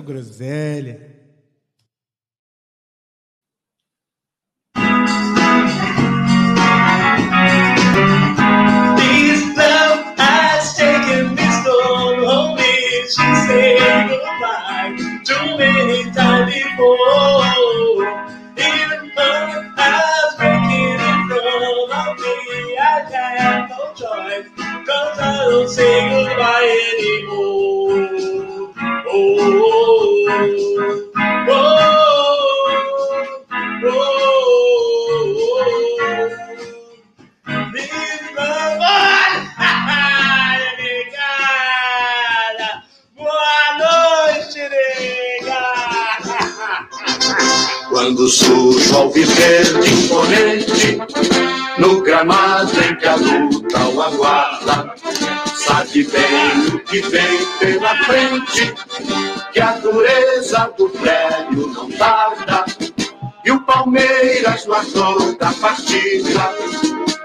muita groselha. Me say goodbye Quando surge ao viver imponente, no gramado em que a luta o aguarda, sabe bem o que vem pela frente, que a dureza do prédio não tarda, e o Palmeiras guardou da partida,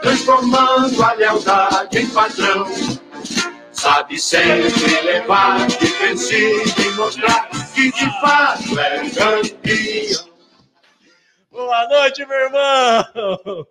transformando a lealdade em padrão. Sabe sempre levar defensivo e mostrar que de fato é campeão. Boa noite, meu irmão.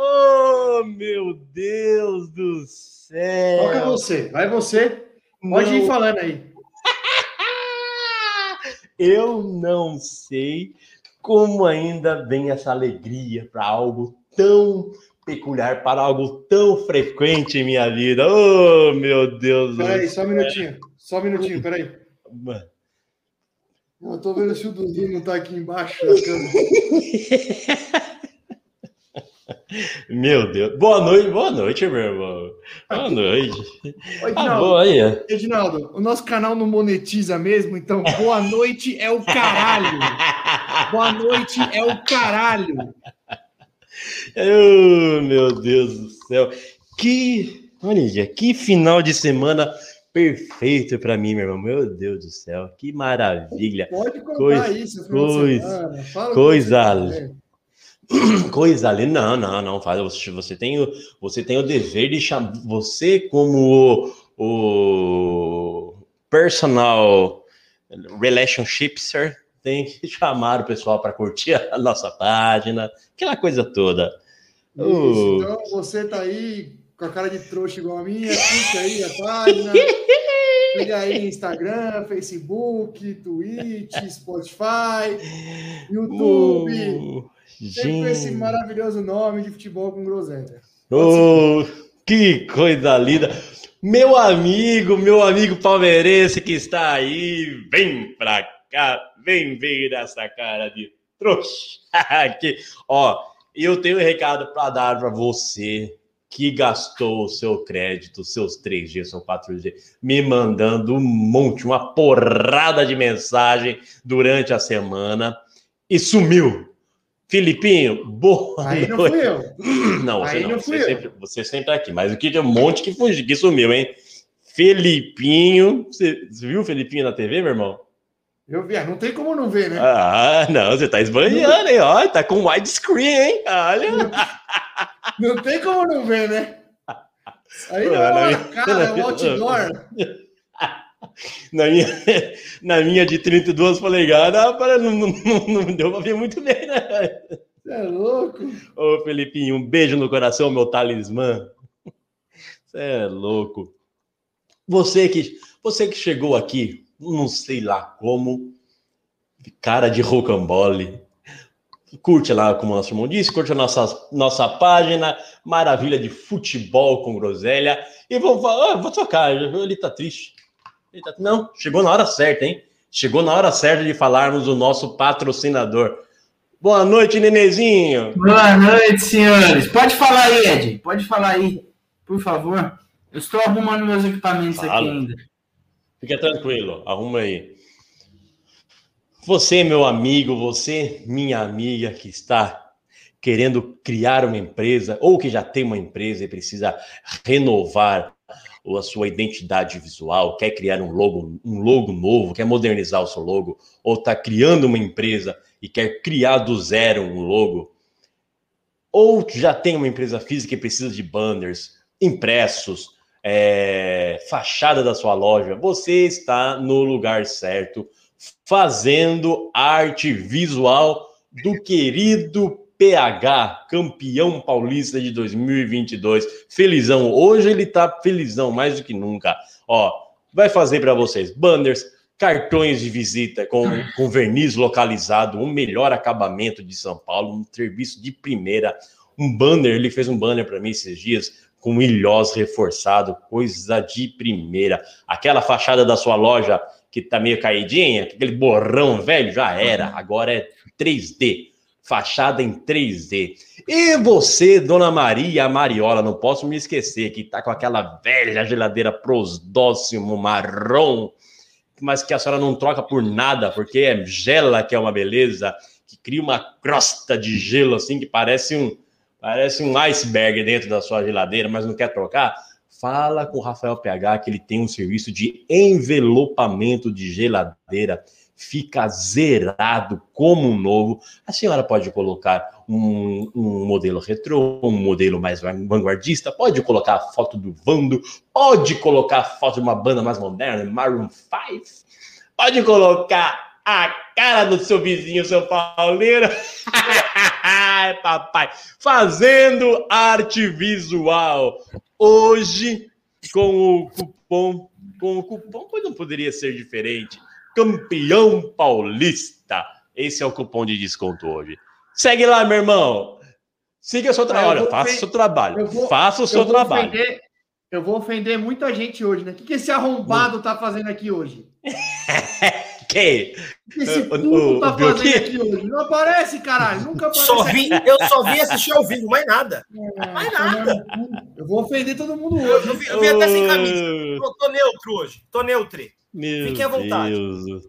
Oh, meu Deus do céu. Toca você, vai você. Pode ir Não. falando aí. Eu não sei como ainda vem essa alegria para algo tão peculiar, para algo tão frequente em minha vida. Oh, meu Deus do Peraí, só um minutinho. Só um minutinho, peraí. Mano. Eu tô vendo se o Dudu não tá aqui embaixo da câmera. Meu Deus. Boa noite, boa noite, meu irmão. Boa noite. Ah, Edinaldo, aí. Edinaldo, o nosso canal não monetiza mesmo, então boa noite é o caralho. Boa noite é o caralho. Oh, meu Deus do céu. Que, olha, que final de semana perfeito para mim, meu irmão. Meu Deus do céu, que maravilha. Pode contar Coisa- isso, coisa- coisa. Coisa ali, não, não, não faz. Você, você tem o, você tem o dever de chamar você como o, o personal relationship sir, tem que chamar o pessoal para curtir a nossa página, aquela coisa toda. Oh. então você tá aí com a cara de trouxa igual a minha, curte aí a página. Siga aí Instagram, Facebook, Twitch, Spotify, YouTube. Oh, Com esse gente. maravilhoso nome de futebol com groselha. Oh, que coisa linda! Meu amigo, meu amigo palmeirense que está aí, vem pra cá, vem ver essa cara de trouxa. que, ó, eu tenho um recado para dar para você que gastou o seu crédito, seus 3G, seu 4G, me mandando um monte, uma porrada de mensagem durante a semana e sumiu. Filipinho, boa Aí não noite. fui eu. Não, você Aí não. não você, fui eu. sempre, você sempre tá aqui. Mas o que tem um monte que fugiu, que sumiu, hein? Felipinho. Você, você viu o Felipinho na TV, meu irmão? Eu vi, não tem como não ver, né? Ah, não, você tá esbanhando, hein? Olha, tá com widescreen, hein? Olha. Não tem como não ver, né? Aí não é minha- cara, é um outdoor. Na minha, na minha de 32 polegadas, para- não, não, não, não deu pra ver muito bem, né? Você é louco? Ô, Felipinho, um beijo no coração, meu talismã. Você é louco. Você que, você que chegou aqui, não sei lá como, cara de rocambole. Curte lá, como o nosso irmão disse, curte a nossa, nossa página, Maravilha de Futebol com Groselha. E vou, ah, vou tocar, ele tá triste. Tá- Não, chegou na hora certa, hein? Chegou na hora certa de falarmos do nosso patrocinador. Boa noite, Nenezinho. Boa noite, senhores. Pode falar aí, Ed. Pode falar aí, por favor. Eu estou arrumando meus equipamentos Fala. aqui ainda. Fica tranquilo, arruma aí. Você, meu amigo, você, minha amiga, que está querendo criar uma empresa ou que já tem uma empresa e precisa renovar a sua identidade visual, quer criar um logo, um logo novo, quer modernizar o seu logo, ou está criando uma empresa e quer criar do zero um logo, ou já tem uma empresa física e precisa de banners, impressos, é, fachada da sua loja, você está no lugar certo, fazendo arte visual do querido PH, campeão paulista de 2022. Felizão, hoje ele tá felizão mais do que nunca. Ó, vai fazer para vocês banners, cartões de visita com, com verniz localizado, um melhor acabamento de São Paulo, um serviço de primeira, um banner, ele fez um banner para mim esses dias com ilhós reforçado, coisa de primeira. Aquela fachada da sua loja que tá meio caidinha, aquele borrão velho, já era, agora é 3D fachada em 3D. E você, Dona Maria Mariola, não posso me esquecer que tá com aquela velha geladeira prosdóximo marrom, mas que a senhora não troca por nada, porque é gela que é uma beleza, que cria uma crosta de gelo assim que parece um parece um iceberg dentro da sua geladeira, mas não quer trocar. Fala com o Rafael PH que ele tem um serviço de envelopamento de geladeira fica zerado como um novo. A senhora pode colocar um, um, modelo retrô, um modelo mais vanguardista, pode colocar a foto do Vando, pode colocar a foto de uma banda mais moderna, Maroon 5, pode colocar a cara do seu vizinho, seu pauleiro. papai, fazendo arte visual. Hoje, com o cupom, com o cupom, pois não poderia ser diferente campeão paulista. Esse é o cupom de desconto hoje. Segue lá, meu irmão. Siga o seu trabalho. Ah, faça o seu trabalho. Vou, faça o seu trabalho. Ofender, eu vou ofender muita gente hoje, né? O que, que esse arrombado tá fazendo aqui hoje? que? Esse puto tá fazendo aqui hoje? Não aparece, caralho. Nunca aparece. Só vi, eu só vi assistir ao vivo, mais nada. É, mais nada. Eu vou ofender todo mundo hoje. Eu, vi, eu vi até sem camisa. Tô, tô neutro hoje. Tô neutro. Meu Fiquem à vontade. Deus.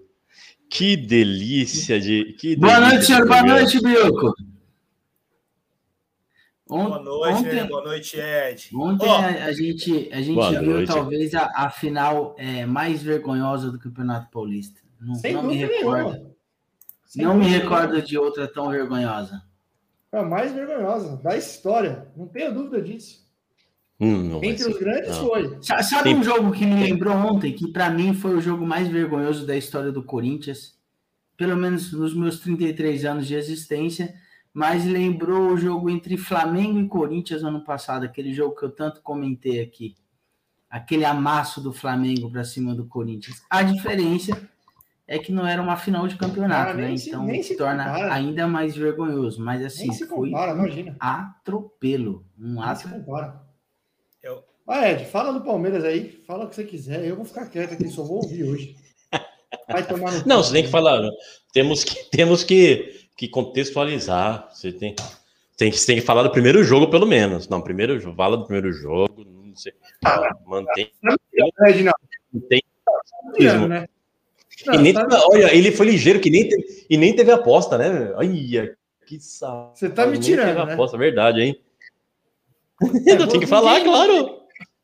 Que delícia de. Que boa noite, senhor. Boa noite, Bioco. Boa noite, ontem, boa noite, Ed. Ontem oh. a, a, gente, a gente viu noite. talvez a, a final é, mais vergonhosa do Campeonato Paulista. Não, Sem não me recordo. Não me recordo de outra tão vergonhosa. A mais vergonhosa da história. Não tenho dúvida disso. Hum, Entre os grandes não. foi. Sabe um jogo que me lembrou ontem, que para mim foi o jogo mais vergonhoso da história do Corinthians, pelo menos nos meus 33 anos de existência, mas lembrou o jogo entre Flamengo e Corinthians ano passado, aquele jogo que eu tanto comentei aqui. Aquele amasso do Flamengo para cima do Corinthians. A diferença é que não era uma final de campeonato, ah, né? Se, então se torna compara. ainda mais vergonhoso. Mas assim, foi compara, um atropelo. Um nem atro... compara. Ah, Ed, fala do Palmeiras aí, fala o que você quiser. Eu vou ficar quieto aqui, só vou ouvir hoje. Vai tomar no Não, você tem que falar. Né? Temos que, temos que, que contextualizar. Você tem, tem, você tem que falar do primeiro jogo, pelo menos. Não, primeiro jogo, fala do primeiro jogo. Não sei. Ah, mantém. Não, Ed, não. Mantém. Não, né? Não, e nem, tá... Olha, ele foi ligeiro que nem teve, e nem teve aposta, né? Olha, que saco. Você tá me tirando. Teve né? aposta, verdade, hein? É, eu tenho que falar, claro.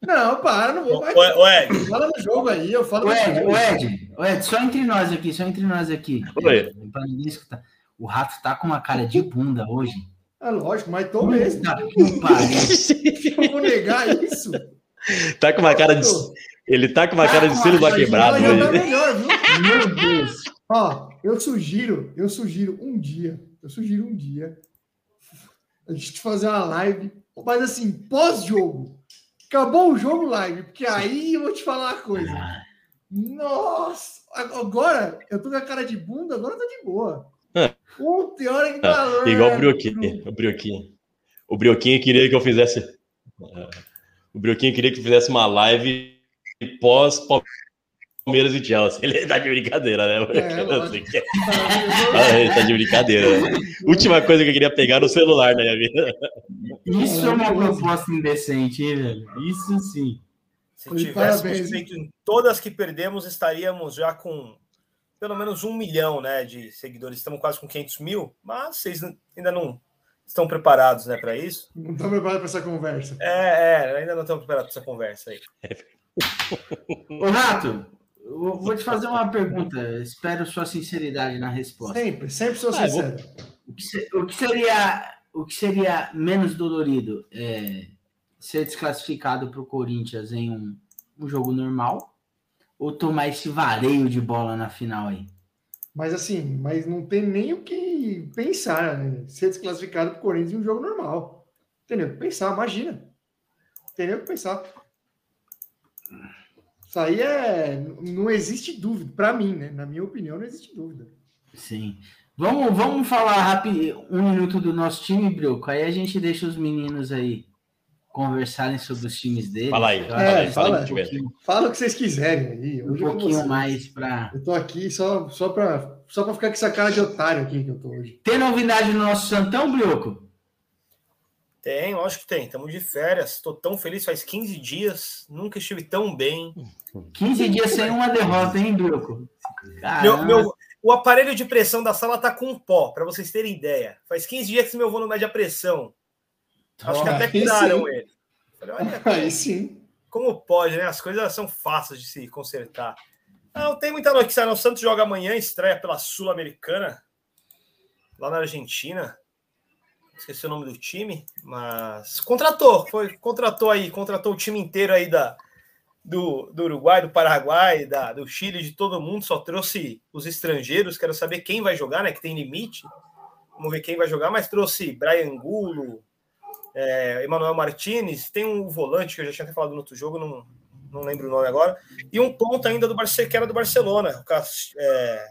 Não, para, não vou mais. O Ed. Fala no jogo aí, eu falo. O Ed, o Ed, Ed, só entre nós aqui, só entre nós aqui. Oi. ninguém escutar. O rato tá com uma cara de bunda hoje. É lógico, mas tô mesmo. Tá eu vou negar isso. Tá com uma cara de. Ele tá com uma tá cara de celular quebrado. Já tá melhor, viu? Meu Deus. Ó, eu sugiro, eu sugiro um dia, eu sugiro um dia a gente fazer uma live, mas assim, pós-jogo. Acabou o jogo live, porque aí eu vou te falar uma coisa. Nossa, agora eu tô com a cara de bunda, agora tá de boa. Ontem, hora que tá ah, Igual o Brioquinho, o Brioquinho. O Brioquinho queria que eu fizesse. O Brioquinho queria que eu fizesse uma live pós Palmeiras e Chelsea. Ele tá de brincadeira, né? É, que... ah, ele tá de brincadeira. Né? Última coisa que eu queria pegar no celular na minha vida. Isso é uma proposta indecente, hein, velho? Isso sim. Se Oi, tivéssemos parabéns, feito em todas que perdemos, estaríamos já com pelo menos um milhão né, de seguidores. Estamos quase com 500 mil, mas vocês ainda não estão preparados né, para isso. Não estou preparado para essa conversa. É, é, ainda não estão preparados para essa conversa aí. Ô, Rato, eu vou te fazer uma pergunta. Espero sua sinceridade na resposta. Sempre, sempre sou Ah, sincero. O que, se- o que seria, o que seria menos dolorido é ser desclassificado para o Corinthians em um, um jogo normal ou tomar esse vareio de bola na final aí? Mas assim, mas não tem nem o que pensar, né? Ser desclassificado pro Corinthians em um jogo normal. Entendeu? O que pensar, imagina. Entendeu? O que pensar. Isso aí é. Não existe dúvida. Para mim, né? Na minha opinião, não existe dúvida. Sim. Vamos, vamos falar rápido um minuto do nosso time, Bruco. Aí a gente deixa os meninos aí conversarem sobre os times deles. Fala aí, fala acho aí, fala um aí. pouquinho, Fala o que vocês quiserem aí. um é pouquinho vocês. mais para. Eu tô aqui só, só para só pra ficar com essa cara de otário aqui que eu tô hoje. Tem novidade no nosso Santão, Brioco? Tem, lógico que tem. Estamos de férias. Estou tão feliz, faz 15 dias. Nunca estive tão bem. 15 dias sem uma derrota, hein, Brioco? Meu, meu- o aparelho de pressão da sala tá com pó, para vocês terem ideia. Faz 15 dias que meu avô não mede a pressão. Acho que até curaram ele. Falei, olha Aí sim. como pode, né? As coisas são fáceis de se consertar. Não tem muita notícia. não. O Santos joga amanhã, estreia pela Sul-Americana, lá na Argentina. Esqueci o nome do time, mas contratou, foi, contratou aí, contratou o time inteiro aí da, do, do Uruguai, do Paraguai, da, do Chile, de todo mundo, só trouxe os estrangeiros. Quero saber quem vai jogar, né? Que tem limite. Vamos ver quem vai jogar, mas trouxe Brian Angulo, é, Emanuel Martinez, tem um volante que eu já tinha falado no outro jogo, não, não lembro o nome agora, e um ponto ainda do Barcelona, que era do Barcelona, o é,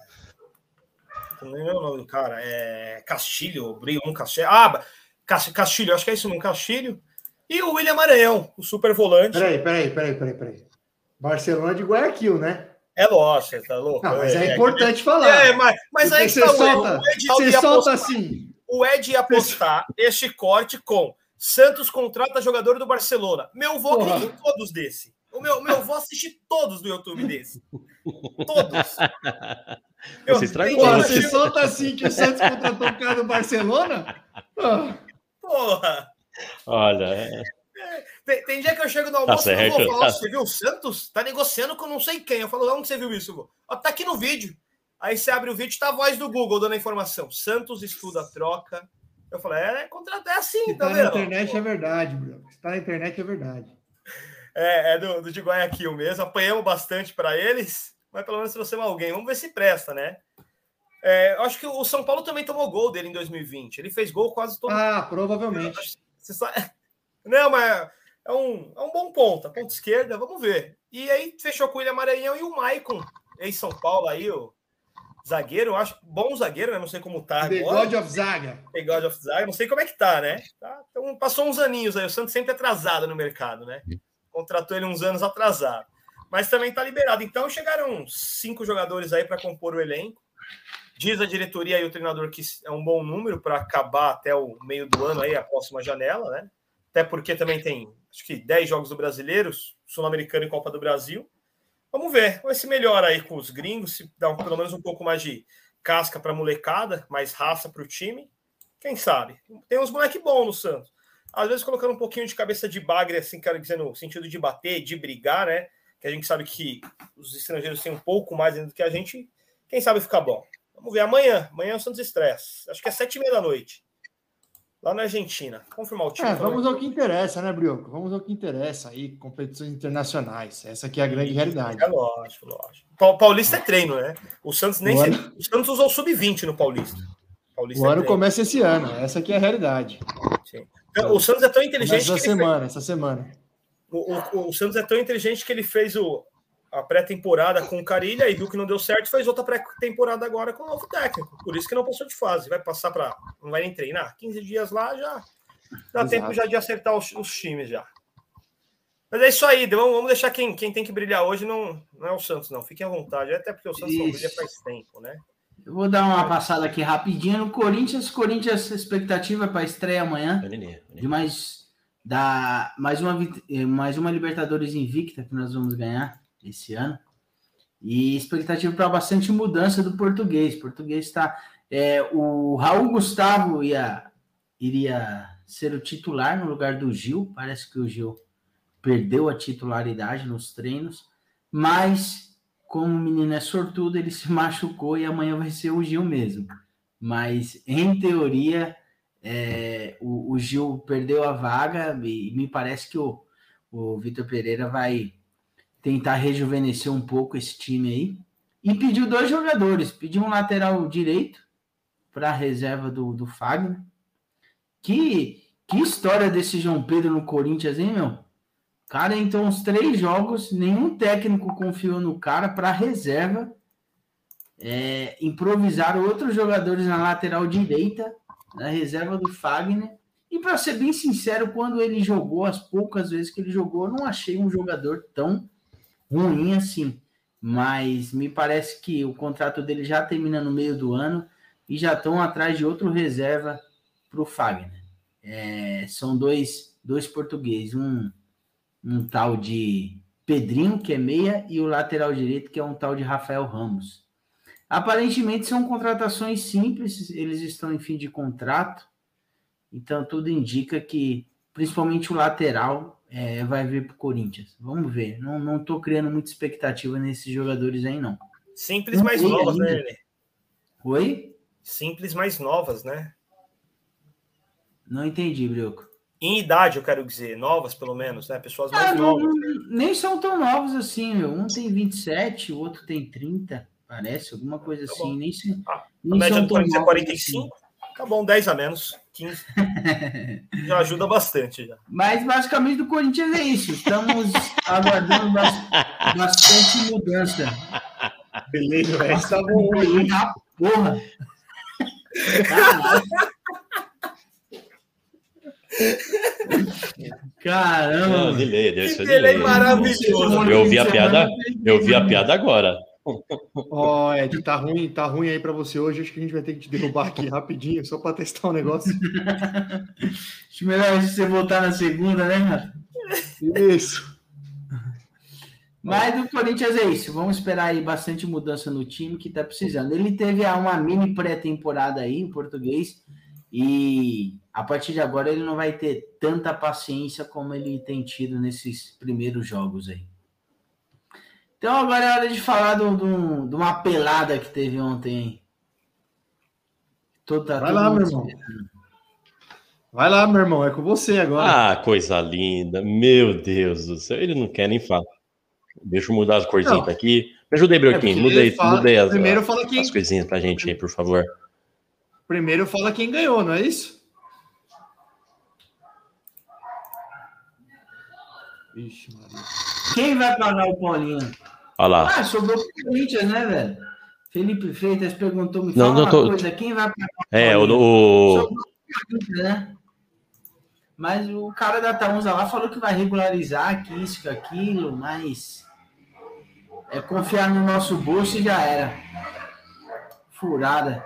não lembro o nome do cara, é Castilho, Brion Castilho, ah, Cas- Castilho, acho que é isso mesmo, Castilho, e o William Maranhão, o super volante, Peraí, peraí, peraí, peraí, peraí. Barcelona de Guayaquil, né? é lógico, você tá louco? Não, mas é, É, importante falar. é, mas, mas aí que você tá o solta. O Ed você solta postar- assim. O Ed ia postar este corte com Santos contrata jogador do Barcelona. Meu vô Porra. acredita em todos desse. O meu, meu vô assiste todos do YouTube desse. Todos. Eu- Você estragou, Pô, você solta assim que o Santos contratou o cara do Barcelona? Porra. Olha, é- Tem, tem dia que eu chego no almoço e certo, eu vou falar, tá. você viu o Santos? Tá negociando com não sei quem. Eu falo, onde você viu isso? vô? Ó, tá aqui no vídeo. Aí você abre o vídeo, tá a voz do Google dando a informação. Santos estuda a troca. Eu falei, é, contrato é assim, Se tá tá na vendo? internet é verdade, Bruno. Se tá na internet é verdade. É, é do, do de Guayaquil mesmo. Apanhamos bastante para eles, mas pelo menos trouxemos alguém. Vamos ver se presta, né? É, eu acho que o São Paulo também tomou gol dele em 2020. Ele fez gol quase todo. Ah, provavelmente. Você sabe... Não, mas é um, é um bom ponta, ponta esquerda, vamos ver. E aí fechou com o William Maranhão e o Maicon, ex-São Paulo aí, o zagueiro, eu acho bom zagueiro, né? Não sei como tá The agora. God of Zaga. The God of Zaga, não sei como é que tá, né? Tá, então, passou uns aninhos aí, o Santos sempre atrasado no mercado, né? Contratou ele uns anos atrasado. Mas também tá liberado. Então chegaram cinco jogadores aí para compor o elenco. Diz a diretoria e o treinador que é um bom número para acabar até o meio do ano aí, a próxima janela, né? Até porque também tem, acho que 10 jogos do Brasileiros, Sul-Americano e Copa do Brasil. Vamos ver, vai se melhora aí com os gringos, se dá pelo menos um pouco mais de casca para molecada, mais raça para o time. Quem sabe? Tem uns moleque bons no Santos. Às vezes colocando um pouquinho de cabeça de bagre, assim, quero dizer, no sentido de bater, de brigar, né? Que a gente sabe que os estrangeiros têm um pouco mais do que a gente. Quem sabe ficar bom. Vamos ver amanhã. Amanhã é o Santos Estresse. Acho que é sete e meia da noite. Lá na Argentina. Confirmar o time. É, vamos ao que interessa, né, Brioco? Vamos ao que interessa aí, competições internacionais. Essa aqui é a grande realidade. É lógico, lógico. Pa- Paulista é treino, né? O Santos nem. O se- O Santos usou o sub-20 no Paulista. Paulista O é ano começa esse ano. Essa aqui é a realidade. O Santos é tão inteligente essa ele fez- semana, essa semana. O, o- o Santos é tão inteligente que ele fez o, a pré-temporada com o Carilha e viu que não deu certo, fez outra pré-temporada agora com o novo técnico. Por isso que não passou de fase. Vai passar para. Não vai nem treinar. 15 dias lá já. Dá Exato. tempo já de acertar os, os times já. Mas é isso aí, vamos, vamos deixar quem, quem tem que brilhar hoje não, não é o Santos, não. Fiquem à vontade. Até porque o Santos não brilha faz tempo, né? Eu vou dar uma passada aqui rapidinho no Corinthians. Corinthians, expectativa para estreia amanhã de mais da mais uma, eh, mais uma Libertadores invicta que nós vamos ganhar esse ano. E expectativa para bastante mudança do português. O português está. é, o Raul Gustavo ia, iria ser o titular no lugar do Gil. Parece que o Gil perdeu a titularidade nos treinos, mas como o menino é sortudo, ele se machucou e amanhã vai ser o Gil mesmo. Mas em teoria, é, o, o Gil perdeu a vaga e me parece que o, o Vitor Pereira vai tentar rejuvenescer um pouco esse time aí. E pediu dois jogadores, pediu um lateral direito para a reserva do, do Fagner. Que, que história desse João Pedro no Corinthians, hein, meu? Cara, então, uns três jogos, nenhum técnico confiou no cara para reserva. É, improvisar outros jogadores na lateral direita, na reserva do Fagner. E para ser bem sincero, quando ele jogou, as poucas vezes que ele jogou, eu não achei um jogador tão ruim assim. Mas me parece que o contrato dele já termina no meio do ano e já estão atrás de outro reserva para o Fagner. É, são dois, dois portugueses, um, um tal de Pedrinho, que é meia, e o lateral direito, que é um tal de Rafael Ramos. Aparentemente são contratações simples, eles estão em fim de contrato, então tudo indica que, principalmente o lateral, é, vai vir para o Corinthians. Vamos ver. Não, não tô criando muita expectativa nesses jogadores aí, não. Simples, Não mais novas, né, ainda. Lelê? Oi? Simples, mais novas, né? Não entendi, Brioco. Em idade, eu quero dizer, novas pelo menos, né? Pessoas Ah, mais não, novas. nem são tão novos assim, meu. Um tem 27, o outro tem 30, parece, alguma coisa Tá assim. Nem, se, Ah, A nem média são do tão é novos 45. Tá bom, 10 a menos. 15. Já ajuda bastante. Já. Mas basicamente do Corinthians é isso. Estamos aguardando bas- bastante mudança. Beleza, velho. Tá hein? Ah, porra! Caramba! Não, delay, é delay. maravilhoso. Eu vi a piada, eu vi a piada agora. Ó, Ed, tá ruim, tá ruim aí pra você hoje. Acho que a gente vai ter que te derrubar aqui rapidinho, só pra testar o negócio. Acho melhor você voltar na segunda, né? Isso. Mas do Corinthians é isso. Vamos esperar aí bastante mudança no time que tá precisando. Ele teve uma mini pré-temporada aí em português e a partir de agora ele não vai ter tanta paciência como ele tem tido nesses primeiros jogos aí. Então agora é hora de falar do- do- de uma pelada que teve ontem. tá Vai todo lá, meu irmão. Vai lá, meu irmão, é com você agora. Ah, coisa linda. Meu Deus do céu. Ele não quer nem falar. Deixa eu mudar as corzinhas aqui. Me ajuda aí, É, Mudei, fala- mudei as, Primeiro fala quem, as coisinhas pra gente aí, por favor. primeiro fala quem ganhou, não é isso? Ixi, Maria. Quem vai pagar o Paulinho? Olha lá. Ah, sobrou pro Corinthians, né, velho? Felipe Freitas perguntou, me Não, fala não uma tô- coisa, quem vai É, o, o- né? Mas o cara da Taunza lá falou que vai regularizar que isso, que aquilo, mas é confiar no nosso bolso e já era. Furada.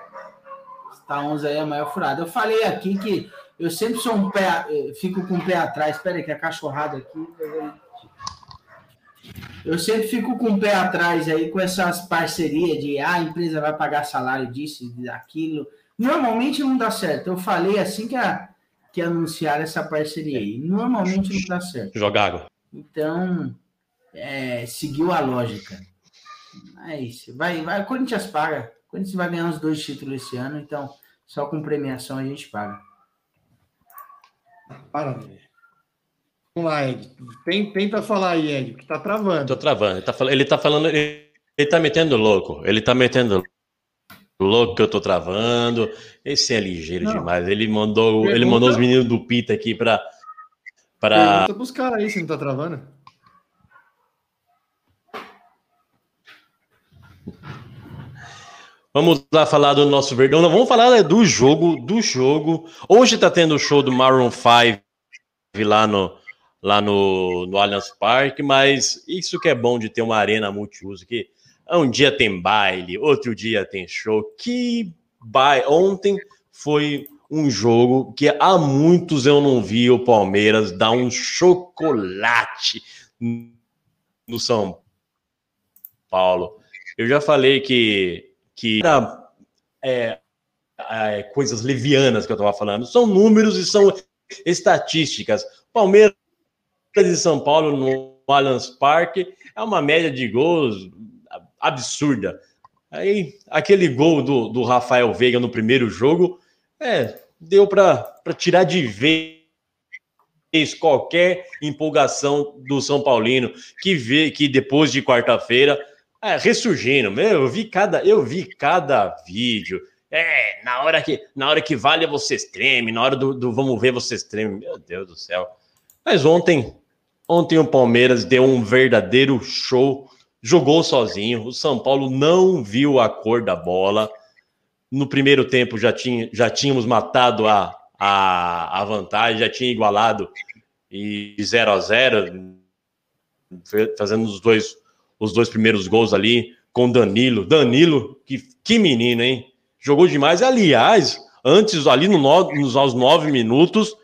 Taunza aí é a maior furada. Eu falei aqui que eu sempre sou um pé, fico com o pé atrás. Espera aí, que a cachorrada aqui. eu eu sempre fico com o pé atrás aí com essas parcerias de ah, a empresa vai pagar salário disso e daquilo. Normalmente não dá certo. Eu falei assim que, a, que anunciaram essa parceria aí. Normalmente não dá certo. joga água. Então, é, seguiu a lógica. Mas vai, vai, o Corinthians paga. O Corinthians vai ganhar uns dois títulos esse ano, então só com premiação a gente paga. Para, velho. Vamos lá, Ed. Tem- Tenta falar aí, Ed, que tá travando. Tô travando. Ele tá, ele tá falando. Ele, ele tá metendo louco. Ele tá metendo louco que eu tô travando. Esse é ligeiro Não. demais. Ele mandou, ele Pergunta- mandou os meninos do Pita aqui pra. pra... Pergunta pros caras aí se não tá travando. Vamos lá falar do nosso Verdão. Não, vamos falar do jogo, do jogo. Hoje tá tendo o show do Maroon 5 lá no lá no, no Allianz Parque, mas isso que é bom de ter uma arena multiuso, que um dia tem baile, outro dia tem show. Que baile. Ontem foi um jogo que há muitos eu não vi o Palmeiras dar um chocolate no São Paulo. Eu já falei que, que era, é, é, coisas levianas que eu estava falando. São números e são estatísticas. Palmeiras e São Paulo no Allianz Parque é uma média de gols absurda. Aí, aquele gol do, do Rafael Veiga no primeiro jogo, é, deu para tirar de vez qualquer empolgação do São Paulino, que vê que depois de quarta-feira, é, ressurgindo, eu vi cada, eu vi cada vídeo. É, na hora que, na hora que vale vocês tremem, na hora do, do vamos ver vocês tremem. Meu Deus do céu. Mas ontem, ontem o Palmeiras deu um verdadeiro show jogou sozinho. O São Paulo não viu a cor da bola. No primeiro tempo já, tinha, já tínhamos matado a, a, a vantagem, já tinha igualado e 0 a 0 fazendo os dois, os dois primeiros gols ali com Danilo. Danilo, que, que menino, hein? Jogou demais. Aliás, antes, ali no, nos, aos nove minutos,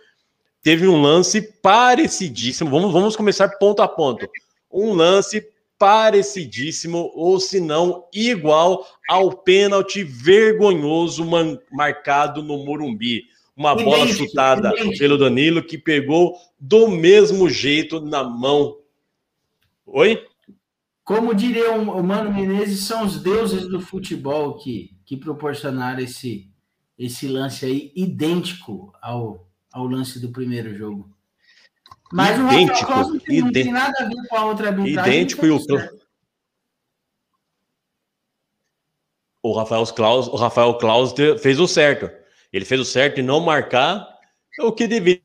teve um lance parecidíssimo. Vamos, vamos começar ponto a ponto. Um lance parecidíssimo, ou se não igual ao pênalti vergonhoso marcado no Morumbi. Uma bola chutada pelo Danilo que pegou do mesmo jeito na mão. Oi? Como diria o Mano Menezes, são os deuses do futebol que, que proporcionaram esse, esse lance aí idêntico ao, ao lance do primeiro jogo. Mas idêntico, o não tem, não tem nada a ver com a outra arbitragem. Idêntico e o o Rafael Klaus, o Rafael Klaus fez o certo. Ele fez o certo em não marcar o que deveria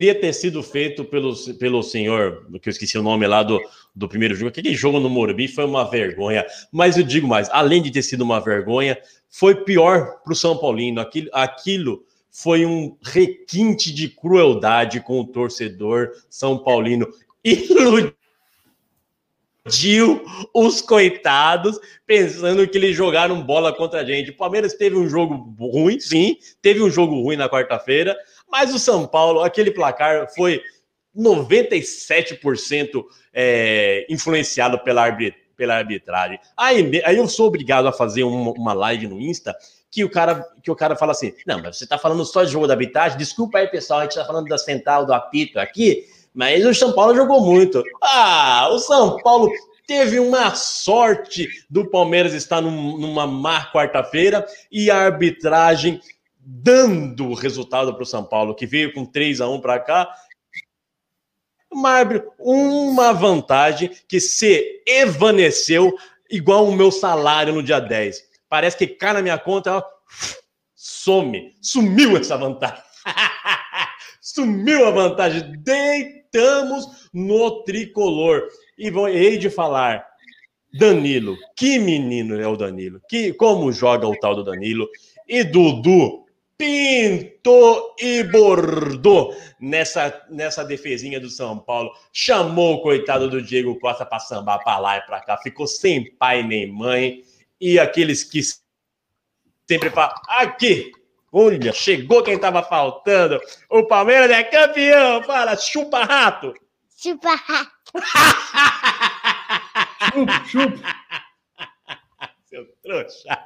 ter sido feito pelo, pelo senhor, que eu esqueci o nome lá do, do primeiro jogo. Aquele jogo no Morumbi foi uma vergonha. Mas eu digo mais, além de ter sido uma vergonha, foi pior para o São Paulino. Aquilo, aquilo foi um requinte de crueldade com o torcedor São Paulino. Iludiu os coitados, pensando que eles jogaram bola contra a gente. O Palmeiras teve um jogo ruim, sim, teve um jogo ruim na quarta-feira, mas o São Paulo, aquele placar foi 97% é, influenciado pela, pela arbitragem. Aí, aí eu sou obrigado a fazer uma, uma live no Insta que o cara que o cara fala assim: não, mas você está falando só de jogo da arbitragem, desculpa aí, pessoal, a gente está falando da central, do apito aqui, mas o São Paulo jogou muito. Ah, o São Paulo teve uma sorte do Palmeiras estar num, numa má quarta-feira e a arbitragem dando o resultado para o São Paulo, que veio com 3 a 1 para cá. Uma, uma vantagem que se evaneceu igual o meu salário no dia 10 parece que cai na minha conta, ó, some, sumiu essa vantagem. sumiu a vantagem. Deitamos no tricolor. E vou hei de falar, Danilo, que menino é o Danilo, que como joga o tal do Danilo e Dudu pintou e bordou nessa, nessa defesinha do São Paulo. Chamou o coitado do Diego Costa para sambar para lá e para cá. Ficou sem pai nem mãe e aqueles que sempre falam: aqui, olha, chegou quem estava faltando. O Palmeiras é campeão. Fala, chupa rato. Chupa rato. chupa, chupa. Seu trouxa.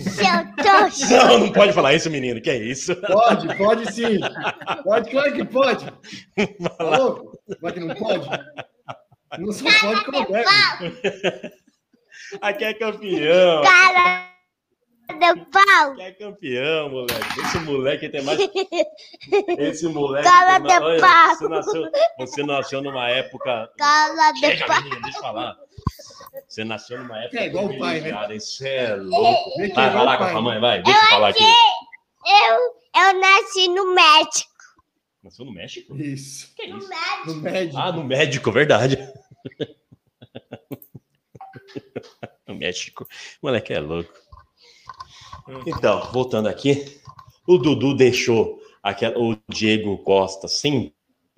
Seu trouxa. Não, não pode falar isso, menino. Que é isso? Pode, pode sim. Pode, claro que pode. Tá louco? Vai que não pode? Não só pode como deve. Aqui é campeão. Cara do pau. Aqui é campeão, moleque. Esse moleque tem mais. Esse moleque. Cala tem mais... do Olha, pau. Você nasceu... você nasceu numa época. Cala do Chega, pau. menino, deixa eu falar. Você nasceu numa época. É igual o pai, né? Isso é louco. Que Vai, é vai lá com a sua mãe, vai. Deixa eu falar aqui. Eu, eu nasci no México. Nasceu no México? Isso. Que isso? No médico. Ah, no médico, verdade. no México. O moleque é louco. Então, voltando aqui, o Dudu deixou aquela, o Diego Costa sem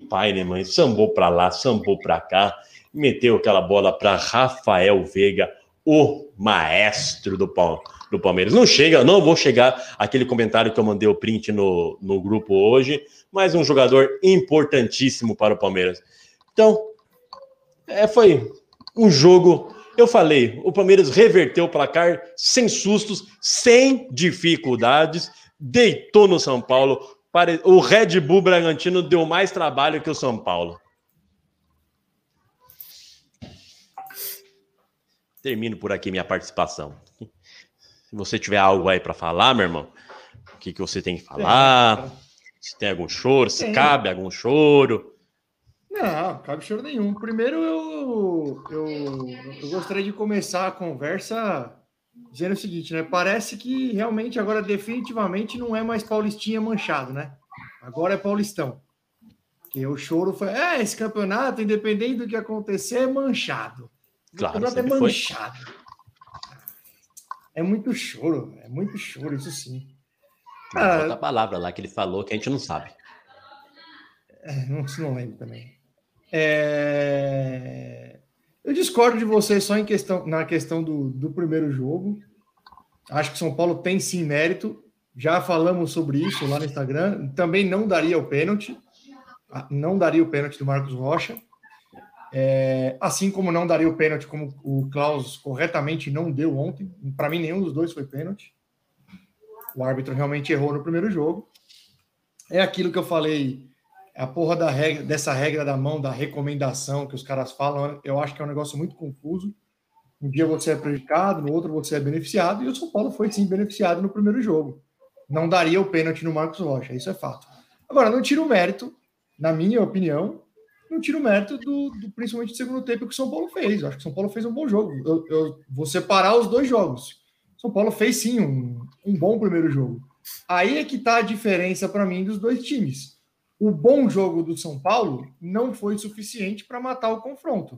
pai nem mãe, sambou pra lá, sambou pra cá, meteu aquela bola para Rafael Veiga, o maestro do, do Palmeiras. Não chega, não vou chegar aquele comentário que eu mandei o print no, no grupo hoje, mas um jogador importantíssimo para o Palmeiras. Então, é, foi um jogo. Eu falei, o Palmeiras reverteu o placar sem sustos, sem dificuldades, deitou no São Paulo. O Red Bull Bragantino deu mais trabalho que o São Paulo. Termino por aqui minha participação. Se você tiver algo aí para falar, meu irmão, o que, que você tem que falar? Se tem algum choro, se cabe algum choro. Não, cabe choro nenhum. Primeiro, eu, eu, eu gostaria de começar a conversa dizendo o seguinte, né? Parece que realmente agora definitivamente não é mais Paulistinha manchado, né? Agora é Paulistão. Porque o choro foi, é, esse campeonato, independente do que acontecer, é manchado. O Claro, campeonato é sempre foi. manchado. É muito choro, é muito choro, isso sim. Mas Ah. Outra palavra lá que ele falou que a gente não sabe. É, não, não lembro também. É, Eu discordo de você só em questão, na questão do, do primeiro jogo. Acho que São Paulo tem sim mérito. Já falamos sobre isso lá no Instagram. Também não daria o pênalti. Ah, Não daria o pênalti do Marcos Rocha. É, assim como não daria o pênalti, como o Klaus corretamente não deu ontem. Para mim, nenhum dos dois foi pênalti. O árbitro realmente errou no primeiro jogo. É aquilo que eu falei a porra da regra, dessa regra da mão, da recomendação que os caras falam, eu acho que é um negócio muito confuso. Um dia você é prejudicado, no outro você é beneficiado, e o São Paulo foi sim beneficiado no primeiro jogo. Não daria o pênalti no Marcos Rocha, isso é fato. Agora, não tira o mérito, na minha opinião, não tira o mérito do, do- principalmente do segundo tempo que o São Paulo fez. Eu acho que o São Paulo fez um bom jogo. Eu, eu vou separar os dois jogos. São Paulo fez sim um, um bom primeiro jogo. Aí é que tá a diferença para mim dos dois times o bom jogo do São Paulo não foi suficiente para matar o confronto.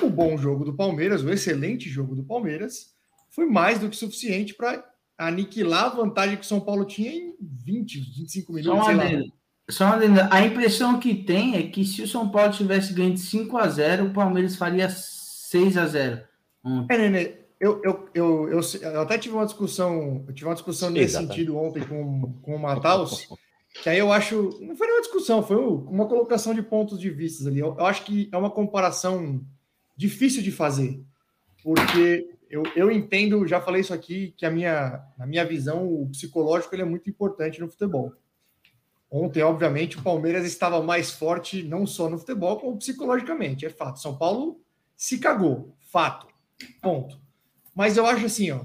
O bom jogo do Palmeiras, o excelente jogo do Palmeiras, foi mais do que suficiente para aniquilar a vantagem que o São Paulo tinha em 20, 25 Só minutos. uma sei lá. adenda. Só uma adenda. A impressão que tem é que se o São Paulo tivesse ganho de 5 a 0 o Palmeiras faria 6 a 0 ontem. É, Nenê, eu, eu, eu, eu, eu até tive uma discussão, eu tive uma discussão nesse Exatamente. sentido ontem com, com o Mataus, que aí eu acho, não foi nenhuma discussão, foi uma colocação de pontos de vista ali. Eu, eu acho que é uma comparação difícil de fazer, porque eu, eu entendo, já falei isso aqui, que a minha, na minha visão, o psicológico ele é muito importante no futebol. Ontem, obviamente, o Palmeiras estava mais forte, não só no futebol, como psicologicamente, é fato. São Paulo se cagou, fato, ponto. Mas eu acho assim, ó,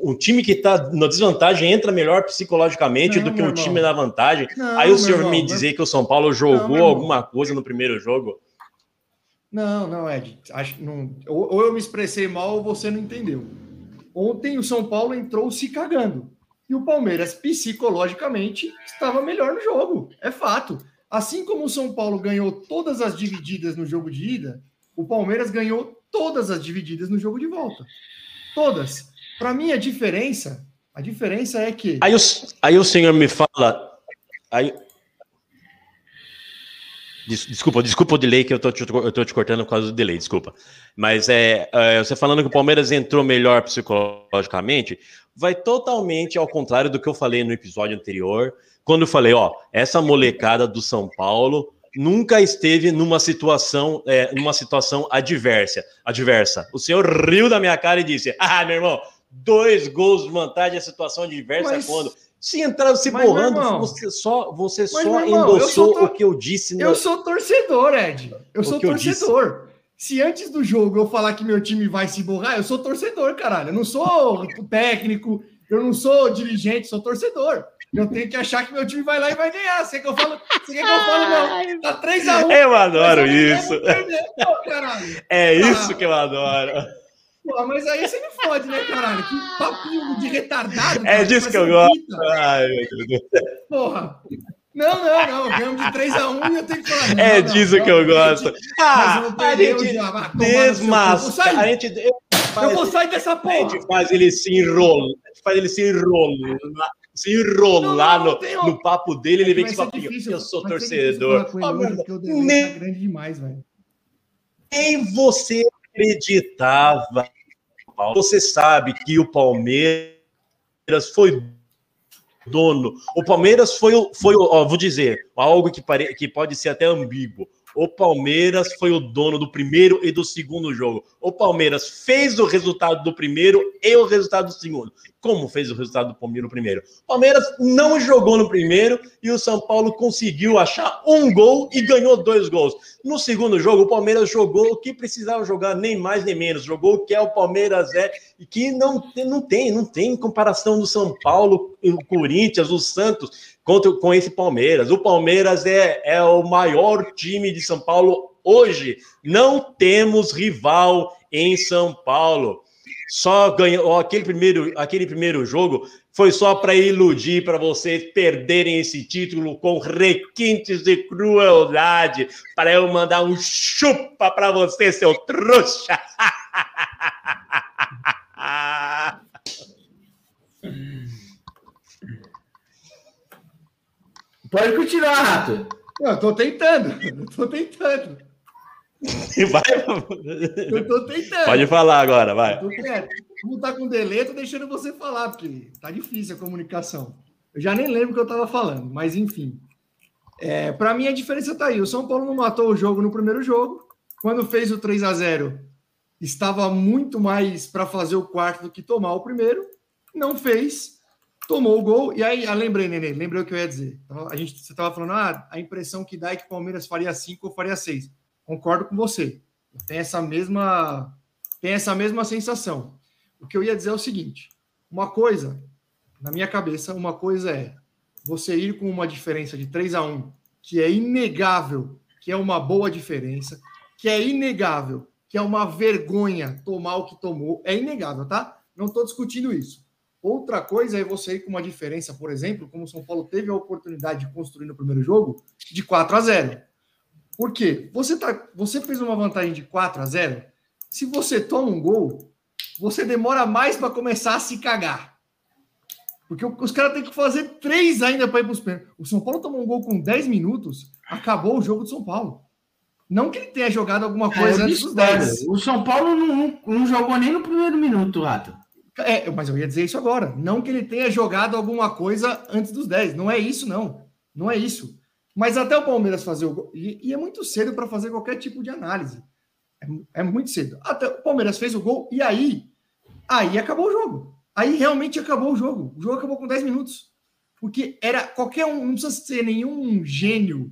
O time que tá na desvantagem entra melhor psicologicamente Não, do que o time na vantagem. Não, Aí o senhor irmão, me dizer que o São Paulo Não, jogou irmão. alguma coisa no primeiro jogo. Não, não, Ed. Acho, não, ou, ou eu me expressei mal ou você não entendeu. Ontem o São Paulo entrou se cagando. E o Palmeiras, psicologicamente, estava melhor no jogo. É fato. Assim como o São Paulo ganhou todas as divididas no jogo de ida, o Palmeiras ganhou todas as divididas no jogo de volta. Todas. Para mim, a diferença, a diferença é que. Aí o, aí o senhor me fala. Aí... Des- Desculpa, desculpa o delay que eu tô, te, eu tô te cortando por causa do delay, desculpa. Mas é, é, você falando que o Palmeiras entrou melhor psicologicamente, vai totalmente ao contrário do que eu falei no episódio anterior, quando eu falei, ó, essa molecada do São Paulo nunca esteve numa situação, é, numa situação adversa, adversa. O senhor riu da minha cara e disse: Ah, meu irmão, dois gols de vantagem, a situação adversa Mas- quando? Se entrar se Mas, borrando, irmão, você só, você mas, só irmão, endossou tô- o que eu disse. no- Eu sou torcedor, Ed. Eu O sou que eu torcedor. Se antes do jogo eu falar que meu time vai se borrar, eu sou torcedor, caralho. Eu não sou técnico, eu não sou dirigente, sou torcedor. Eu tenho que achar que meu time vai lá e vai ganhar. Você que eu falo, você quer que eu falo, não? Tá 3x1. Eu adoro isso. Pô, caralho. É isso que eu adoro. Pô, mas aí você me fode, né, caralho? Que papinho de retardado. É cara, disso que eu gosto. pita. Ai. Porra. Não, não, não. Ganhamos de 3x1 e eu tenho que falar. não, É não, disso não, que eu não, gosto. Ah, eu a gente seu cu. Eu vou sair. A gente, eu Eu faz, vou sair dessa a porra. gente faz ele se enrolar. A gente faz ele se enrolar. Se enrolar Não, não, não no, no papo dele, ele vem com esse papinho. difícil, Eu sou torcedor. falar com ele hoje, porque o delay Nem- tá grande demais, velho. Nem você acreditava. Paulo. Você sabe que o Palmeiras foi dono. O Palmeiras foi, foi ó, vou dizer, algo que, pare, que pode ser até ambíguo. O Palmeiras foi o dono do primeiro e do segundo jogo. O Palmeiras fez o resultado do primeiro e o resultado do segundo. Como fez o resultado do Palmeiras no primeiro? O Palmeiras não jogou no primeiro e o São Paulo conseguiu achar um gol e ganhou dois gols. No segundo jogo, o Palmeiras jogou o que precisava jogar, nem mais nem menos. Jogou o que é o Palmeiras é e que não, não tem, não tem comparação do São Paulo, o Corinthians, o Santos contra, com esse Palmeiras. O Palmeiras é, é o maior time de São Paulo hoje. Não temos rival em São Paulo. Só ganhou aquele primeiro, aquele primeiro jogo foi só para iludir, para vocês perderem esse título com requintes de crueldade, para eu mandar um chupa para você, seu trouxa. Pode continuar, Rato. Não, eu tô tentando. Eu tô tentando. Vai, Eu tô tentando. pode falar agora, vai. Eu tô quieto. Como tá com delay, eu tô deixando você falar, porque tá difícil a comunicação. Eu já nem lembro o que eu tava falando, mas enfim. É, para mim a diferença tá aí. O São Paulo não matou o jogo no primeiro jogo. Quando fez o 3 a 0 estava muito mais para fazer o quarto do que tomar o primeiro. Não fez, tomou o gol. E aí, ah, lembrei, Nenê, lembrei o que eu ia dizer. Então, A gente, você estava falando, ah, a impressão que dá é que o Palmeiras faria 5 ou faria 6. Concordo com você. Tem essa mesma, tem essa mesma sensação. O que eu ia dizer é o seguinte: uma coisa, na minha cabeça, uma coisa é você ir com uma diferença de 3 a 1 que é inegável, que é uma boa diferença, que é inegável, que é uma vergonha tomar o que tomou, é inegável, tá? Não estou discutindo isso. Outra coisa é você ir com uma diferença, por exemplo, como o São Paulo teve a oportunidade de construir no primeiro jogo, de 4 a 0. Por quê? Você, tá, você fez uma vantagem de 4 a 0. Se você toma um gol, você demora mais para começar a se cagar. Porque os caras têm que fazer três ainda para ir para os pênaltis. O São Paulo tomou um gol com 10 minutos, acabou o jogo do São Paulo. Não que ele tenha jogado alguma coisa É, antes dos discordo. 10. O São Paulo não, não- não jogou nem no primeiro minuto, Rato. É, mas eu ia dizer isso agora. Não que ele tenha jogado alguma coisa antes dos 10. Não é isso, não. Não é isso. Mas até o Palmeiras fazer o gol. E, e é muito cedo para fazer qualquer tipo de análise. É, é muito cedo. Até o Palmeiras fez o gol e aí. Aí acabou o jogo. Aí realmente acabou o jogo. O jogo acabou com 10 minutos. Porque era qualquer um. Não precisa ser nenhum gênio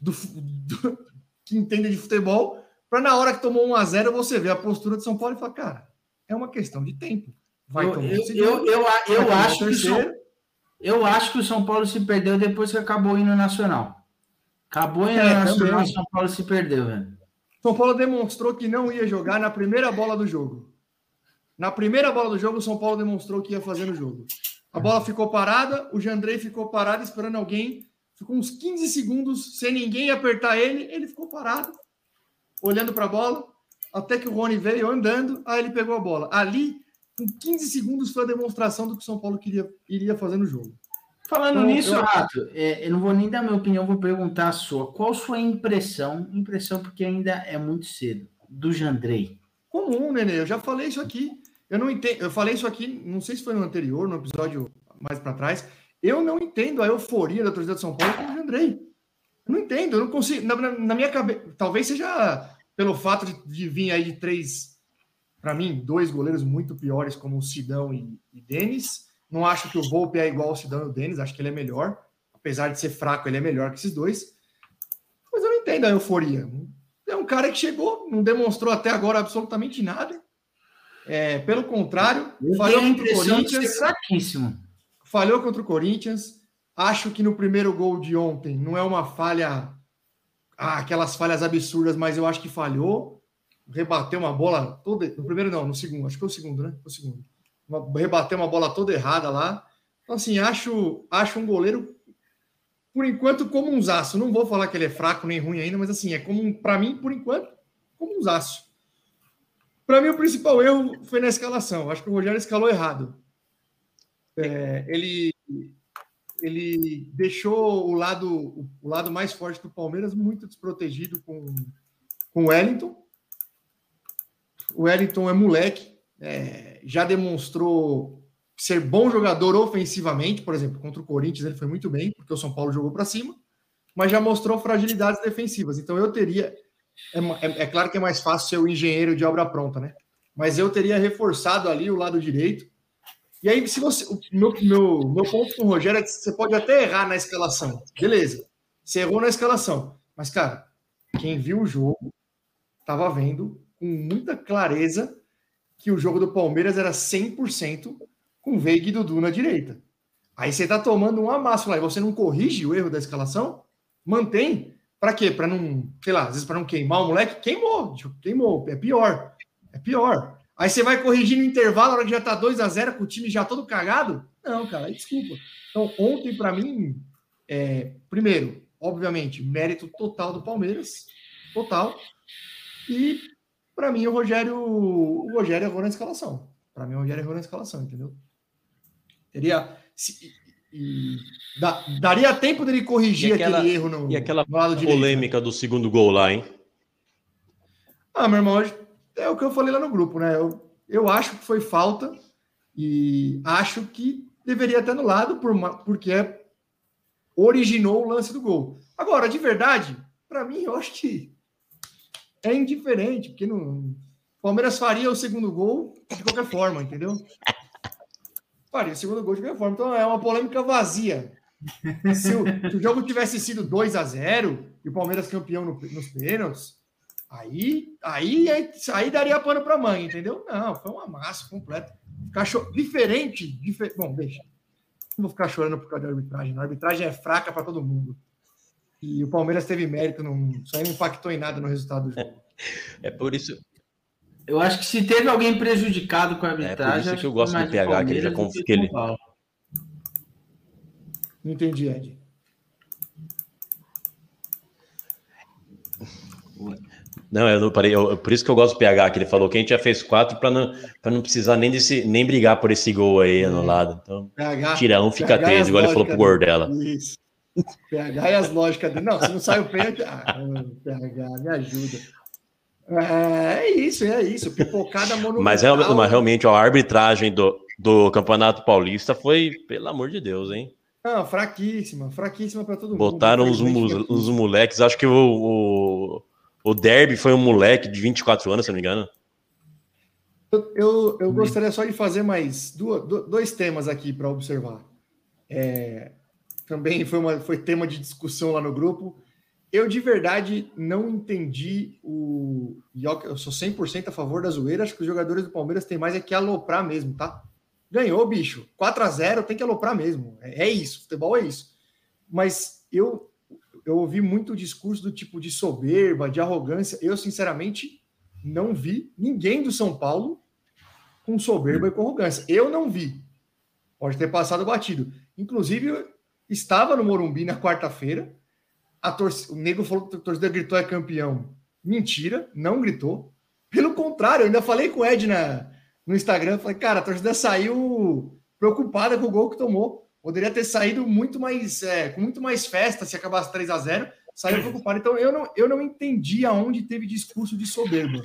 do, do- que entenda de futebol. Para na hora que tomou 1 a 0 você ver a postura de São Paulo e falar, cara, é uma questão de tempo. Vai eu, tomar eu, eu, eu, vai eu tomar acho que o São, terceiro. eu acho que o São Paulo se perdeu depois que acabou o hino nacional. Acabou o hino É, nacional, também. o São Paulo se perdeu, velho. São Paulo demonstrou que não ia jogar na primeira bola do jogo. Na primeira bola do jogo, o São Paulo demonstrou que ia fazer no jogo. A bola ficou parada, o Jandrei ficou parado esperando alguém. Ficou uns 15 segundos sem ninguém apertar ele. Ele ficou parado, olhando para a bola, até que o Rony veio andando. Aí ele pegou a bola. Ali, com 15 segundos, foi a demonstração do que o São Paulo queria, iria fazer no jogo. Falando Então, nisso, eu- Rato, é, eu não vou nem dar minha opinião, vou perguntar a sua. Qual sua impressão, impressão porque ainda é muito cedo, do Jandrei? comum, Nenê. Eu já falei isso aqui. Eu não entendo. Eu falei isso aqui, não sei se foi no anterior, no episódio mais para trás. Eu não entendo a euforia da torcida de São Paulo com o Andrei. Eu não entendo, eu não consigo. Na, na- na minha cabeça, talvez seja pelo fato de, de vir aí de três, para mim, dois goleiros muito piores, como o Sidão e, e Denis. Não acho que o Volpe é igual ao Sidão e o Denis, acho que ele é melhor. Apesar de ser fraco, ele é melhor que esses dois. Mas eu não entendo a euforia. É um cara que chegou, não demonstrou até agora absolutamente nada. É, pelo contrário, Eu falhou contra o Corinthians. fraquíssimo. Falhou contra o Corinthians. Acho que no primeiro gol de ontem não é uma falha, ah, aquelas falhas absurdas, mas eu acho que falhou. Rebateu uma bola toda. No primeiro, não, no segundo, acho que foi o segundo, né? Foi o segundo. Uma, rebateu uma bola toda errada lá. Então, assim, acho, acho um goleiro, por enquanto, como um zaço. Não vou falar que ele é fraco nem ruim ainda, mas assim, é como, para mim, por enquanto, como um zaço. Para mim, o principal erro foi na escalação. Acho que o Rogério escalou errado. É, ele, ele deixou o lado, o lado mais forte do Palmeiras muito desprotegido com, com o Wellington. O Wellington é moleque, é, já demonstrou ser bom jogador ofensivamente, por exemplo, contra o Corinthians ele foi muito bem, porque o São Paulo jogou para cima, mas já mostrou fragilidades defensivas. Então eu teria. É, é, é, claro que é mais fácil ser o engenheiro de obra pronta, né? Mas eu teria reforçado ali o lado direito. E aí, se você. O meu, meu, meu ponto com o Rogério é que você pode até errar na escalação. Beleza. Você errou na escalação. Mas, cara, quem viu o jogo estava vendo com muita clareza que o jogo do Palmeiras era 100% com Veiga e Dudu na direita. Aí você tá tomando um amasso lá e você não corrige o erro da escalação, mantém. Para quê? Para não, sei lá, às vezes para não queimar o moleque, queimou, queimou, é pior. É pior. Aí você vai corrigir no intervalo, na hora que já tá 2 a 0 com o time já todo cagado? Não, cara, desculpa. Então, ontem para mim, é, primeiro, obviamente, mérito total do Palmeiras, total. E para mim, o Rogério, o Rogério errou na escalação. Para mim, o Rogério errou na escalação, entendeu? Teria. Se, e, da, daria tempo dele corrigir aquela, aquele erro no, e aquela no lado polêmica do segundo gol lá, hein? Ah, meu irmão, é o que eu falei lá no grupo, né? Eu, eu acho que foi falta e acho que deveria ter anulado por uma, porque originou o lance do gol. Agora, de verdade, para mim, eu acho que é indiferente, porque não, Palmeiras faria o segundo gol de qualquer forma, entendeu? Faria o segundo gol de qualquer forma. Então é uma polêmica vazia. Se o, se o jogo tivesse sido 2 a 0 e o Palmeiras campeão no, nos pênaltis, aí, aí, aí, aí daria pano para mãe, entendeu? Não, foi uma massa completa. Ficar Diferente, difer... Bom, deixa. Não vou ficar chorando por causa da arbitragem. A arbitragem é fraca para todo mundo. E o Palmeiras teve mérito, não, aí não impactou em nada no resultado do jogo. É por isso. Eu acho que se teve alguém prejudicado com a arbitragem. É por isso que eu gosto do PH, que ele já que ele. Não entendi, Ed. Não, eu não parei. Eu, por isso que eu gosto do PH, que ele falou que a gente já fez quatro para não, não precisar nem, desse, nem brigar por esse gol aí anulado. Então, PH, tira um, fica PH três, igual ele falou pro Gordela. Isso. PH e as lógicas dele. Não, se não sai o pênalti. Ah, PH, me ajuda. É, é isso, é isso. Pipocada monumental. Mas, realmente, mas realmente a arbitragem do, do Campeonato Paulista foi, pelo amor de Deus, hein? Não, fraquíssima, fraquíssima para todo Botaram mundo. Botaram os, os moleques, acho que o, o, o Derby foi um moleque de 24 anos, se não me engano. Eu, eu, eu gostaria só de fazer mais duas, dois temas aqui para observar. É, também foi, uma, foi tema de discussão lá no grupo. Eu de verdade não entendi o. Eu sou 100% a favor da zoeira. Acho que os jogadores do Palmeiras têm mais é que aloprar mesmo, tá? Ganhou, bicho. 4 a 0 tem que aloprar mesmo. É, é isso. Futebol é isso. Mas eu, eu ouvi muito discurso do tipo de soberba, de arrogância. Eu, sinceramente, não vi ninguém do São Paulo com soberba e com arrogância. Eu não vi. Pode ter passado batido. Inclusive, estava no Morumbi na quarta-feira. O nego falou que a torcida gritou é campeão. Mentira, não gritou. Pelo contrário, eu ainda falei com o Ed na, no Instagram. Falei, cara, a torcida saiu preocupada com o gol que tomou. Poderia ter saído muito mais, é, com muito mais festa se acabasse 3 a 0 Saiu preocupado. Então eu não, eu não entendi aonde teve discurso de soberba.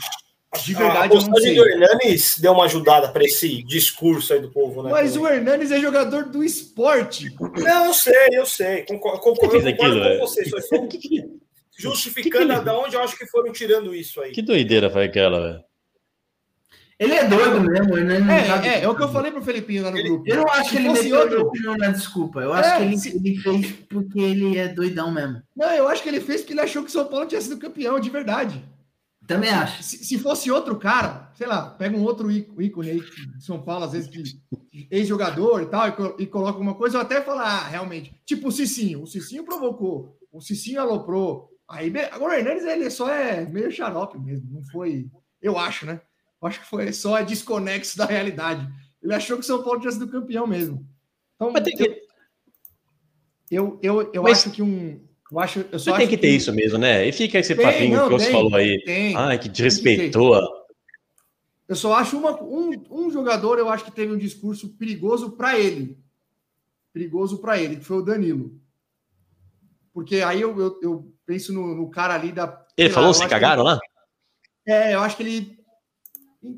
De verdade, a eu não sei. do Hernanes deu uma ajudada para esse discurso aí do povo, né? Mas o Hernanes é jogador do esporte. Não, eu sei, eu sei. Concordo, concordo, concordo com você. Só estou justificando que, de onde eu acho que foram tirando isso aí. Que doideira foi aquela, velho? Ele é doido mesmo, o Hernanes é, é, é, o que eu falei pro Felipinho lá no ele, grupo. Eu não acho que ele meteu outro... opinião na desculpa. Eu acho é, que ele, se... ele fez porque ele é doidão mesmo. Não, eu acho que ele fez porque ele achou que o São Paulo tinha sido campeão, de verdade. Também acho. Se, se, fosse outro cara, sei lá, pega um outro ícone aí de São Paulo, às vezes, que ex-jogador e tal, e, e, coloca alguma coisa, eu até falar, ah, realmente. Tipo o Cicinho. O Cicinho provocou, o Cicinho aloprou. Aí, agora o Hernandes, ele só é meio xarope mesmo, não foi. Eu acho, né? Eu acho que foi só desconexo da realidade. Ele achou que o São Paulo tinha sido campeão mesmo. Então, Mas tem que, eu, eu, eu Mas- acho que um. Eu acho, eu só mas tem acho que ter isso mesmo, né? E fica esse Tem, papinho não, que você tem, falou aí. tem. Ai, que desrespeitou. Eu só acho uma, um, um jogador, eu acho que teve um discurso perigoso para ele. Perigoso para ele, que foi o Danilo. Porque aí eu, eu, eu penso no, no cara ali da. Ele falou, lá, se que cagaram lá? ele- é, eu acho que ele.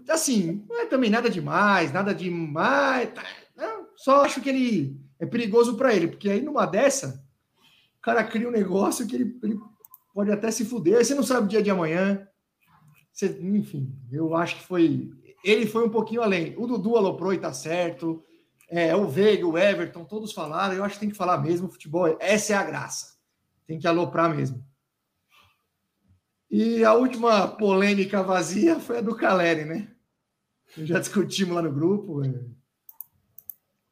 Assim, não é também nada demais, nada demais. tá, não, só acho que ele é perigoso para ele, porque aí numa dessa, cara cria um negócio que ele, ele pode até se fuder. Aí você não sabe o dia de amanhã. Você- enfim, eu acho que foi. Ele foi um pouquinho além. O Dudu aloprou e tá certo. É, o Veiga, o Everton, todos falaram. Eu acho que tem que falar mesmo. Futebol, essa é a graça. Tem que aloprar mesmo. E a última polêmica vazia foi a do Caleri, né? Já discutimos lá no grupo. é.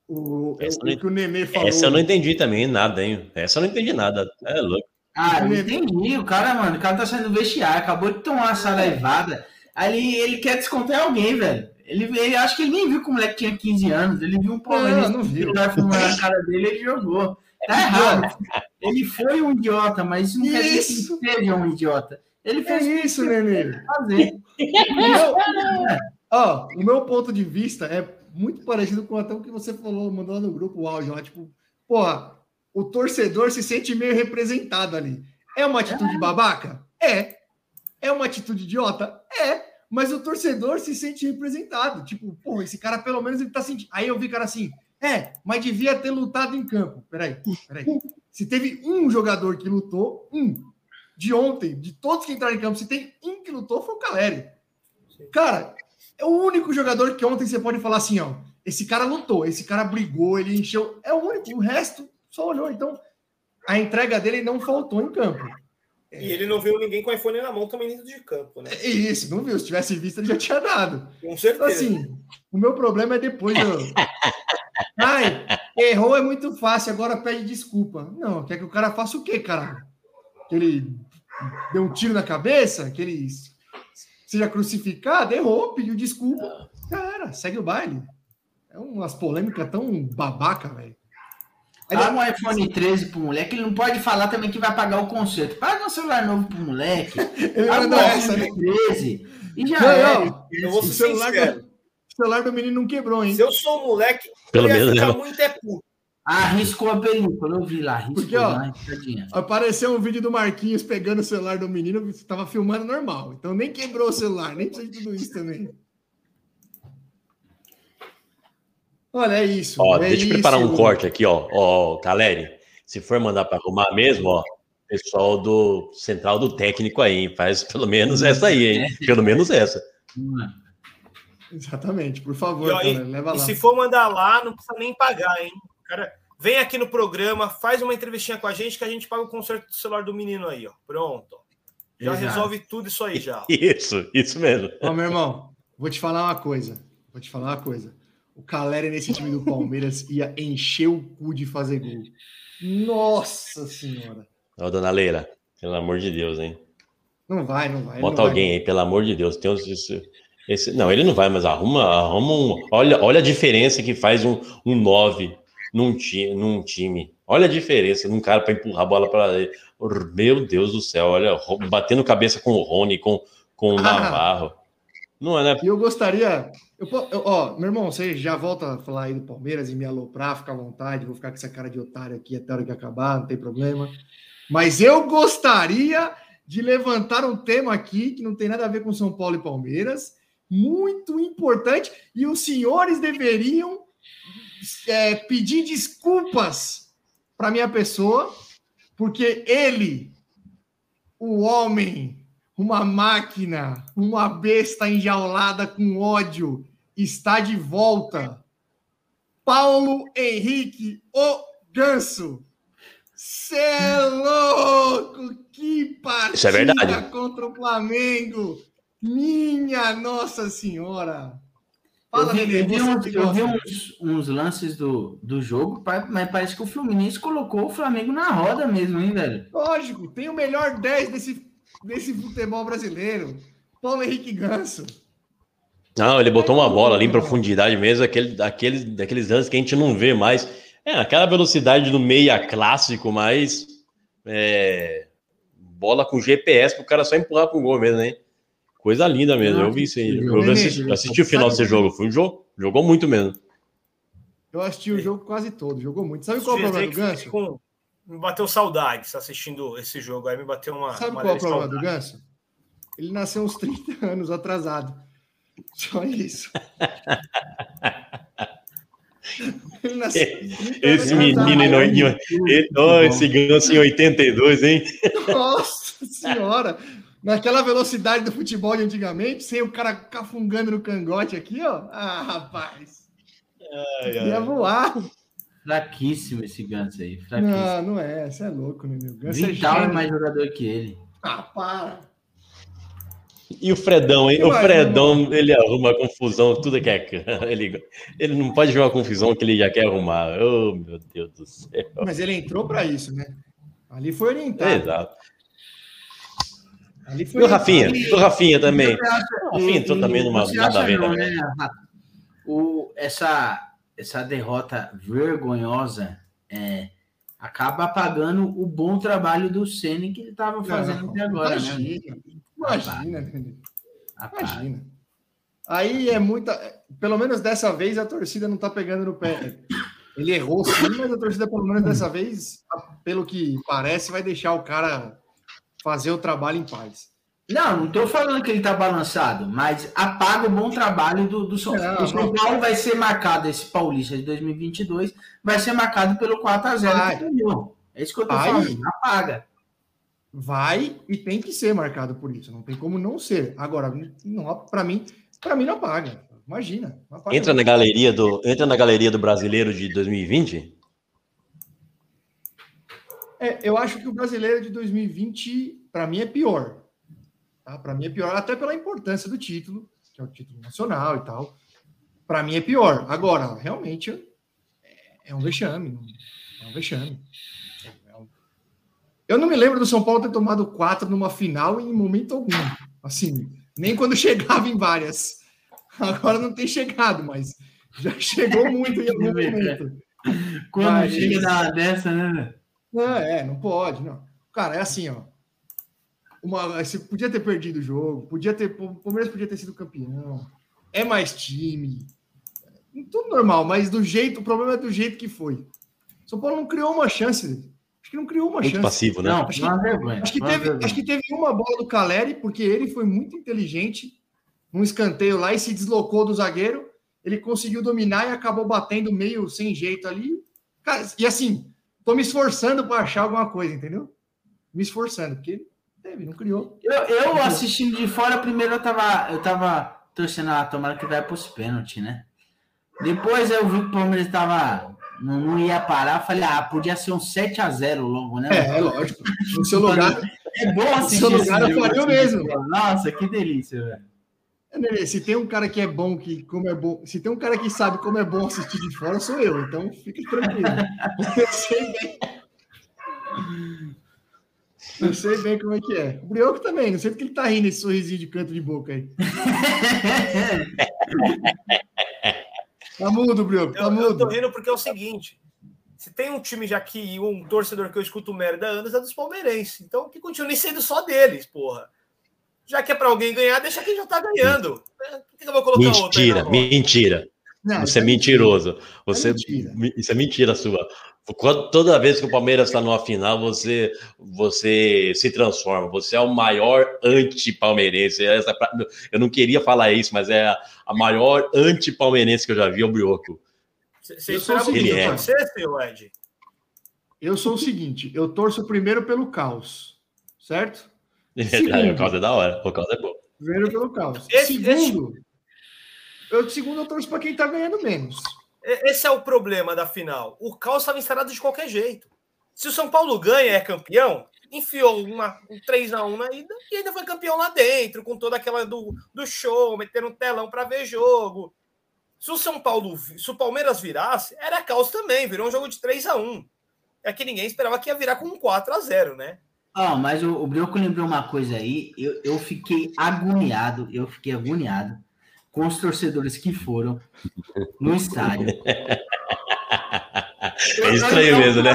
O, Essa o, não- o que o Nenê falou. Essa eu não entendi também, nada, hein? Essa eu não entendi nada. É louco. Ah, eu entendi. O cara, mano, o cara tá saindo do vestiário, acabou de tomar uma saraivada. Aí ele, ele quer descontar alguém, velho. Ele, ele acho que ele nem viu que o moleque tinha 15 anos. Ele viu um palmeirense não viu. que vai fumar na cara dele ele jogou. Tá errado. Ele foi um idiota, mas isso não quer dizer Isso. que ele seja um idiota. Ele É fez isso, o que ele Nenê. fazer. Ó, o meu ponto de vista é muito parecido com até o que você falou, mandou lá no grupo o áudio lá, tipo, porra, o torcedor se sente meio representado ali. É uma atitude babaca? É. É uma atitude idiota? É. Mas o torcedor se sente representado. Tipo, porra, esse cara pelo menos ele tá sentindo. Aí eu vi cara assim, é, mas devia ter lutado em campo. Peraí, peraí. Se teve um jogador que lutou, um, de ontem, de todos que entraram em campo, se tem um que lutou, foi o Caleri. Cara, é o único jogador que ontem você pode falar assim, ó. Esse cara lutou, esse cara brigou, ele encheu. É o único, o resto só olhou. Então, a entrega dele não faltou em campo. E ele não viu ninguém com iPhone na mão também dentro de campo, né? É isso, não viu? Se tivesse visto, ele já tinha dado. Com Então, certeza. assim, o meu problema é depois. Eu... Ai, errou é muito fácil, agora pede desculpa. Não, quer que o cara faça o quê, caralho? Que ele deu um tiro na cabeça? Que ele seja crucificado? Errou, pediu desculpa. Cara, segue o baile. É umas polêmicas tão babaca, velho. Paga um iPhone 13 pro moleque, ele não pode falar também que vai pagar o conserto. Paga um celular novo pro moleque. Ele mandou um essa, né? iPhone 13 e já Não, era. não, Eu vou o ser celular, sincero. do, o celular do menino não quebrou, hein? Se eu sou um moleque, Pelo menos, ficar né? muito é puto. Ah, riscou a película, eu vi lá, riscou Porque, ó, lá. Apareceu um vídeo do Marquinhos pegando o celular do menino, estava filmando normal. Então nem quebrou o celular, nem precisa de tudo isso também. Olha, é isso. Ó, é deixa eu preparar um isso. corte aqui, ó. Ó, Caleri, se for mandar para arrumar mesmo, ó, pessoal do central do técnico aí, hein? faz pelo menos essa aí, hein? Pelo menos essa. Exatamente, por favor, E, ó, e- Tana, leva E lá. se for mandar lá, não precisa nem pagar, hein? Cara, vem aqui no programa, faz uma entrevistinha com a gente que a gente paga o conserto do celular do menino aí, ó. Pronto. Já Exato. resolve tudo isso aí já. Isso, isso mesmo. Ó, meu irmão, vou te falar uma coisa. Vou te falar uma coisa. O Caleri nesse time do Palmeiras ia encher o cu de fazer gol. Nossa senhora. Ó, dona Leila, pelo amor de Deus, hein? Não vai, não vai. Bota não vai. alguém aí, pelo amor de Deus. Tem uns, esse, esse- não, ele não vai, mas arruma, arruma um. Olha, olha a diferença que faz um, um 9 num, ti, num time. Olha a diferença num cara para empurrar a bola para ele. Meu Deus do céu, olha, batendo cabeça com o Rony, com, com o Ah. Navarro. Não é, né? E eu gostaria. Eu, eu- ó, meu irmão, você já volta a falar aí do Palmeiras e me aloprar, fica à vontade. Vou ficar com essa cara de otário aqui até a hora que acabar, não tem problema. Mas eu gostaria de levantar um tema aqui que não tem nada a ver com São Paulo e Palmeiras, muito importante, e os senhores deveriam é, pedir desculpas para minha pessoa, porque ele, o homem, uma máquina, uma besta enjaulada com ódio, está de volta. Paulo Henrique, o ganso. Cê é louco! Que partida Isso é verdade. contra o Flamengo! Minha Nossa Senhora! Eu Fala, vi, Nenê, eu vi uns, eu vi uns- uns lances do, do jogo, mas parece que o Fluminense colocou o Flamengo na roda mesmo, hein, velho? Lógico, tem o melhor 10 desse, desse futebol brasileiro. Paulo Henrique Ganso. Não, ele botou uma bola ali em profundidade mesmo, aquele, daqueles, daqueles lances que a gente não vê mais. É, aquela velocidade do meia clássico, mas é, bola com GPS pro cara só empurrar pro gol mesmo, né? Coisa linda mesmo, eu vi isso aí. Eu assisti, assisti o final desse jogo, foi um jogo, jogou muito mesmo. Eu assisti o jogo quase todo, jogou muito. Sabe qual é o problema do Ganso? Com... Me bateu saudades assistindo esse jogo aí, me bateu uma. Sabe uma qual é o problema saudade. do Ganso? Ele nasceu uns 30 anos atrasado. Só isso. Ele nasceu uns 30 anos Esse menino, em, esse ganso em 82, hein? Nossa senhora! Naquela velocidade do futebol de antigamente, sem o cara cafungando no cangote aqui, ó. Ah, rapaz. Ai, Ia ai. voar. Fraquíssimo esse Ganso aí. Fraquíssimo. Não, não é. Você é louco, né, meu? Ganso é Vital é gênio. mais jogador que ele. Ah, para. E o Fredão, hein? O Fredão, ele arruma confusão, tudo que é. Ele, ele não pode ver uma confusão que ele já quer arrumar. Oh, meu Deus do céu. Mas ele entrou para isso, né? Ali foi orientado. Exato. Ali foi E o Rafinha? orientado. O Rafinha também. O Rafinha entrou também numa nada a ver não, também. né, o, essa, essa derrota vergonhosa é, acaba apagando o bom trabalho do Ceni que ele estava fazendo Não, até agora, né? imagina, Imagina, Felipe. Apaga. Imagina. Aí é muita. Pelo menos dessa vez a torcida não tá pegando no pé. Ele errou sim, mas a torcida, pelo menos dessa vez, pelo que parece, vai deixar o cara fazer o trabalho em paz. Não, não estou falando que ele está balançado, mas apaga o bom trabalho do, do São Não, O São não. Paulo vai ser marcado, esse Paulista de 2022, vai ser marcado pelo 4x0 Vai. do União. É isso que eu estou Vai. falando. Apaga. Vai e tem que ser marcado por isso. Não tem como não ser. Agora, não, para mim, para mim não paga. Imagina. Não apaga Entra na galeria do, entra na galeria do brasileiro de 2020? É, eu acho que o brasileiro de 2020, para mim, é pior. Tá? Para mim é pior, até pela importância do título, que é o título nacional e tal. Para mim é pior. Agora, realmente, é, é um vexame. É um vexame. É um- Eu não me lembro do São Paulo ter tomado quatro numa final em momento algum. Assim, nem quando chegava em várias. Agora não tem chegado, mas já chegou muito em algum momento. Quando Mas- chega dessa, né? Não, é, não pode, não. Cara, é assim, ó. Uma, você podia ter perdido o jogo, podia ter, o Palmeiras podia ter sido campeão. É mais time. Tudo normal, mas do jeito, o problema é do jeito que foi. São Paulo não criou uma chance. Acho que não criou uma Muito chance. passivo, né? Não, Acho vergonha. Acho que, teve, acho que teve uma bola do Caleri, porque ele foi muito inteligente num escanteio lá e se deslocou do zagueiro. Ele conseguiu dominar e acabou batendo meio sem jeito ali. Cara, e assim, tô me esforçando para achar alguma coisa, entendeu? Me esforçando, porque teve, não criou. Eu, eu assistindo de fora, primeiro eu tava, eu tava torcendo a tomara que vai pros pênaltis, né? Depois eu vi que o Palmeiras tava, não, não ia parar, falei, ah, podia ser um 7x0 logo, né? É, é lógico. No seu lugar, É bom assistir seu esse lugar eu faria o assim, mesmo. Nossa, que delícia, velho. Se tem um cara que é bom, que como é bom, se tem um cara que sabe como é bom assistir de fora, sou eu. Então fique tranquilo. Eu sei bem. Eu sei bem como é que é. O Brioco também, não sei porque ele tá rindo esse sorrisinho de canto de boca aí. Tá mudo, Brioco, tá Eu, eu tô mudo. rindo porque é o seguinte: se tem um time já que um torcedor que eu escuto merda anos é dos palmeirenses. Então que continue sendo só deles, porra. Já que é pra alguém ganhar, deixa quem já tá ganhando. Por que eu vou colocar outro aí Mentira, roda? mentira. Não, Você é isso mentiroso. Você, mentira. Isso é mentira sua. Quando- toda vez que o Palmeiras está numa final, você, você se transforma. Você é o maior anti-palmeirense. É Eu não queria falar isso, mas é a, a maior anti-palmeirense que eu já vi é o Brioco. Você esperava que é. acontecer, seu Ed? Eu sou o seguinte, eu torço primeiro pelo caos, certo? O causa é da hora. O causa é bom. Primeiro pelo caos. Esse- segundo, eu, segundo, eu torço para quem tá ganhando menos. Esse é o problema da final. O caos estava instalado de qualquer jeito. Se o São Paulo ganha e é campeão, enfiou uma, um 3x1 na ida e ainda foi campeão lá dentro, com toda aquela do, do show, meter um telão para ver jogo. Se o São Paulo, se o Palmeiras virasse, era caos também, virou um jogo de 3 a 1 É que ninguém esperava que ia virar com um 4 a 0 né? Ó, mas o, o Brioco lembrou uma coisa aí, eu, eu fiquei agoniado, eu fiquei agoniado com os torcedores que foram no estádio. É estranho mesmo, né?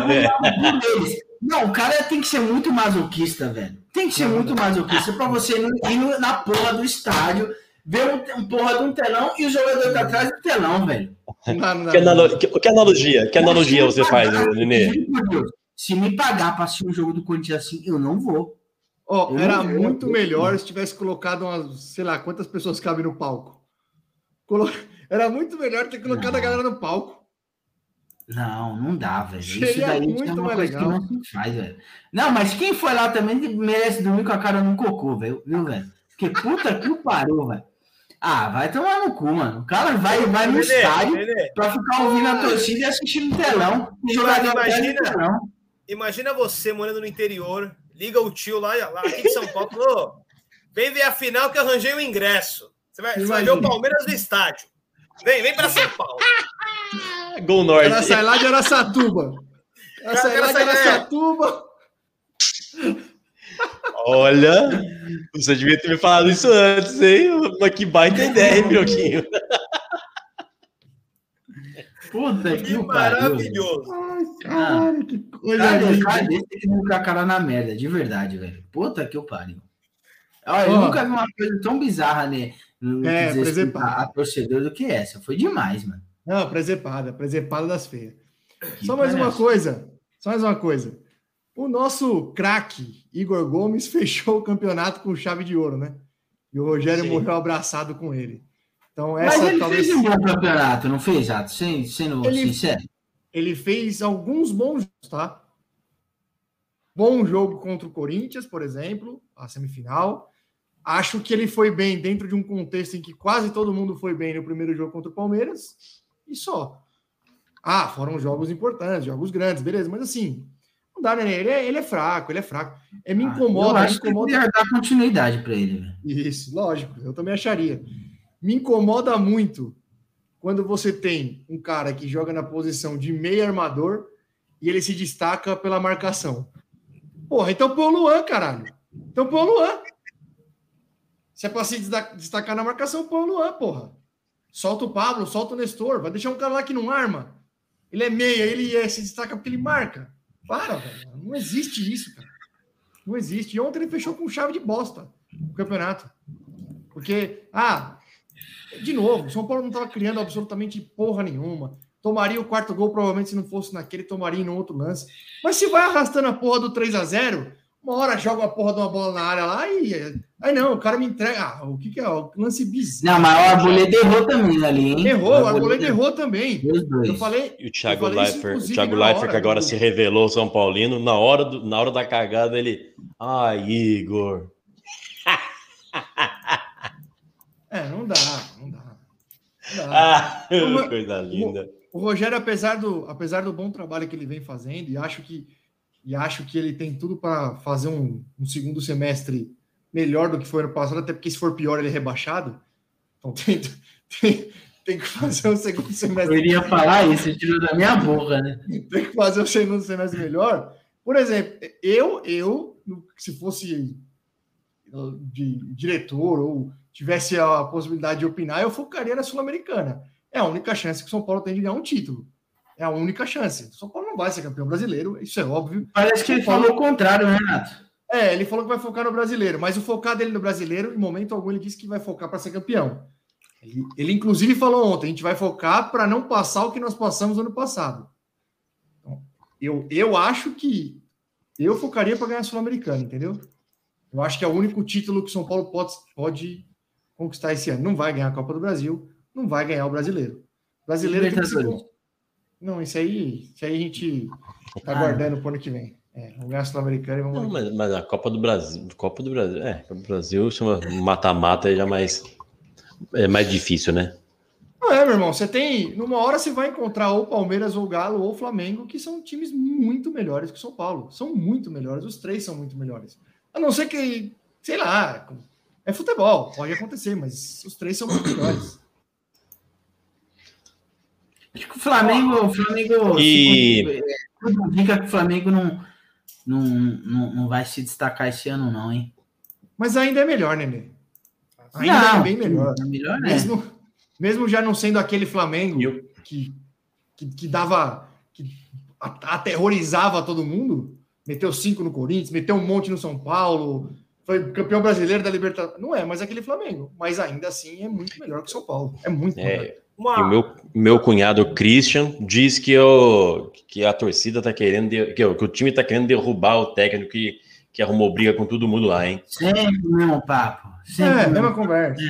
Não, o cara tem que ser muito masoquista, velho. Tem que ser muito masoquista pra você ir na porra do estádio, ver um, um porra de um telão e o jogador tá atrás do telão, velho. Não não. Que, analo- que- que analogia? Que analogia você faz, Nenê? Se me pagar pra assistir um jogo do Corinthians assim, eu não vou. Ó, era não- muito eu- melhor se tivesse colocado umas, sei lá, quantas pessoas cabem no palco. Colo- Era muito melhor ter colocado a Não. galera no palco. Não, não dá, velho. Isso Seria daí muito é uma mais coisa legal. que não se faz, velho. Não, mas quem foi lá também merece dormir com a cara num cocô, velho. Viu, velho? Porque puta que o pariu, velho. Ah, vai tomar no cu, mano. O cara vai, vai no estádio pra ficar ouvindo a torcida e assistindo no telão. E jogador do Imagina- telão. Imagina você morando no interior, liga o tio lá, lá aqui de São Paulo, falou, vem ver a final que eu arranjei o ingresso. Você vai, você vai ver o. Palmeiras no estádio. Vem, vem pra São Paulo. Gol Ela Norte. sai lá de Araçatuba. Ela sai lá de. Araçatuba. Olha, você devia ter me falado isso antes, hein? Mas que baita ideia, hein, Brioquinho? Puta Que que maravilhoso. Ai, cara, que coisa Cara, linda. cara desse tem que colocar a cara na merda, de verdade, velho. Puta que o pariu. Olha, eu nunca vi uma coisa tão bizarra, né? No É, a, a torcedor do que essa. Foi demais, mano. Não, presepada, presepada das feias. Que Só mais uma parece. coisa. Só mais uma coisa. O nosso craque, Igor Gomes, fechou o campeonato com chave de ouro, né? E o Rogério Sim. morreu abraçado com ele. Então, Mas essa ele talvez. fez um bom campeonato, não fez, Ato? Sem, sendo Ele- sincero. Ele fez alguns bons jogos, tá? Bom jogo contra o Corinthians, por exemplo, a semifinal. Acho que ele foi bem dentro de um contexto em que quase todo mundo foi bem no primeiro jogo contra o Palmeiras e só. Ah, foram jogos importantes, jogos grandes, beleza, mas assim, não dá, né? Ele é, ele é fraco, ele é fraco. É, me Ah, incomoda, eu me acho que incomoda. podia dar continuidade pra ele, velho. Isso, lógico, eu também acharia. Me incomoda muito quando você tem um cara que joga na posição de meio armador e ele se destaca pela marcação. Porra, então põe o Luan, caralho. Então põe o Luan. Se é pra se destacar na marcação, põe o Luan, porra. Solta o Pablo, solta o Nestor. Vai deixar um cara lá que não arma. Ele é meia, ele é- se destaca porque ele marca. Para, velho. Não existe isso, cara. Não existe. E ontem ele fechou com chave de bosta o campeonato. Porque, ah, de novo, o São Paulo não estava criando absolutamente porra nenhuma. Tomaria o quarto gol, provavelmente, se não fosse naquele, tomaria no outro lance. Mas se vai arrastando a porra do 3 a 0 uma hora joga a porra de uma bola na área lá e. Aí não, o cara me entrega. Ah, o que, que é? O lance bizarro. Não, mas o Arboleda errou também ali, hein? Errou, o Arboleda errou também. Eu falei. E o Thiago Leifert, o Thiago Leifert hora que agora do- se revelou São Paulino, na hora, do- na hora da cagada ele. Ai, Igor. É, não dá, não dá. Não dá. Ah, Uma- coisa linda. O Rogério, apesar do, apesar do bom trabalho que ele vem fazendo, e acho que, e acho que ele tem tudo para fazer um, um segundo semestre melhor do que foi ano passado, até porque se for pior, ele é rebaixado. Então tem, tem, tem que fazer um segundo Eu semestre. iria falar isso, você tirou da minha boca, né? Tem que fazer um segundo semestre melhor. Por exemplo, eu, eu, se fosse de diretor ou tivesse a possibilidade de opinar, eu focaria na Sul-Americana. É a única chance que o São Paulo tem de ganhar um título. É a única chance. O São Paulo não vai ser campeão brasileiro, isso é óbvio. Parece que ele falou o contrário, né, Renato? É, ele falou que vai focar no brasileiro, mas o focar dele no brasileiro, em momento algum, ele disse que vai focar para ser campeão. Ele, ele, inclusive, falou ontem: a gente vai focar para não passar o que nós passamos ano passado. Então, eu, eu acho que eu focaria para ganhar a Sul-Americana, entendeu? Eu acho que é o único título que o São Paulo pode, pode conquistar esse ano. Não vai ganhar a Copa do Brasil, não vai ganhar o brasileiro. O brasileiro. Libertadores. Não, isso aí, isso aí a gente tá Ah. guardando para o ano que vem. É, vamos ganhar a Sul-Americana e vamos. Não, mas, mas a Copa do Brasil, Copa do Brasil, é, Copa do Brasil chama mata-mata é já mais é mais difícil, né? Não é, meu irmão. Você tem. Numa hora você vai encontrar ou Palmeiras, ou Galo, ou Flamengo, que são times muito melhores que o São Paulo. São muito melhores. Os três são muito melhores. A não ser que, sei lá, é futebol, pode acontecer, mas os três são muito melhores. Acho que o Flamengo, o Flamengo E- tudo indica que o Flamengo não, não, não, não vai se destacar esse ano, não, hein? Mas ainda é melhor, Nenê. Ainda é bem melhor. melhor é. Mesmo, mesmo já não sendo aquele Flamengo eu- que, que, que dava. que a- aterrorizava todo mundo. Meteu cinco no Corinthians, meteu um monte no São Paulo, foi campeão brasileiro da Libertadores. Não é mais aquele Flamengo, mas ainda assim é muito melhor que o São Paulo. É muito melhor. É, Uma- e o meu, meu cunhado Christian diz que, eu, que a torcida tá querendo, de- que, o- que o time tá querendo derrubar o técnico que, que arrumou briga com todo mundo lá, hein? Sempre o mesmo papo. Sempre É, mesma conversa.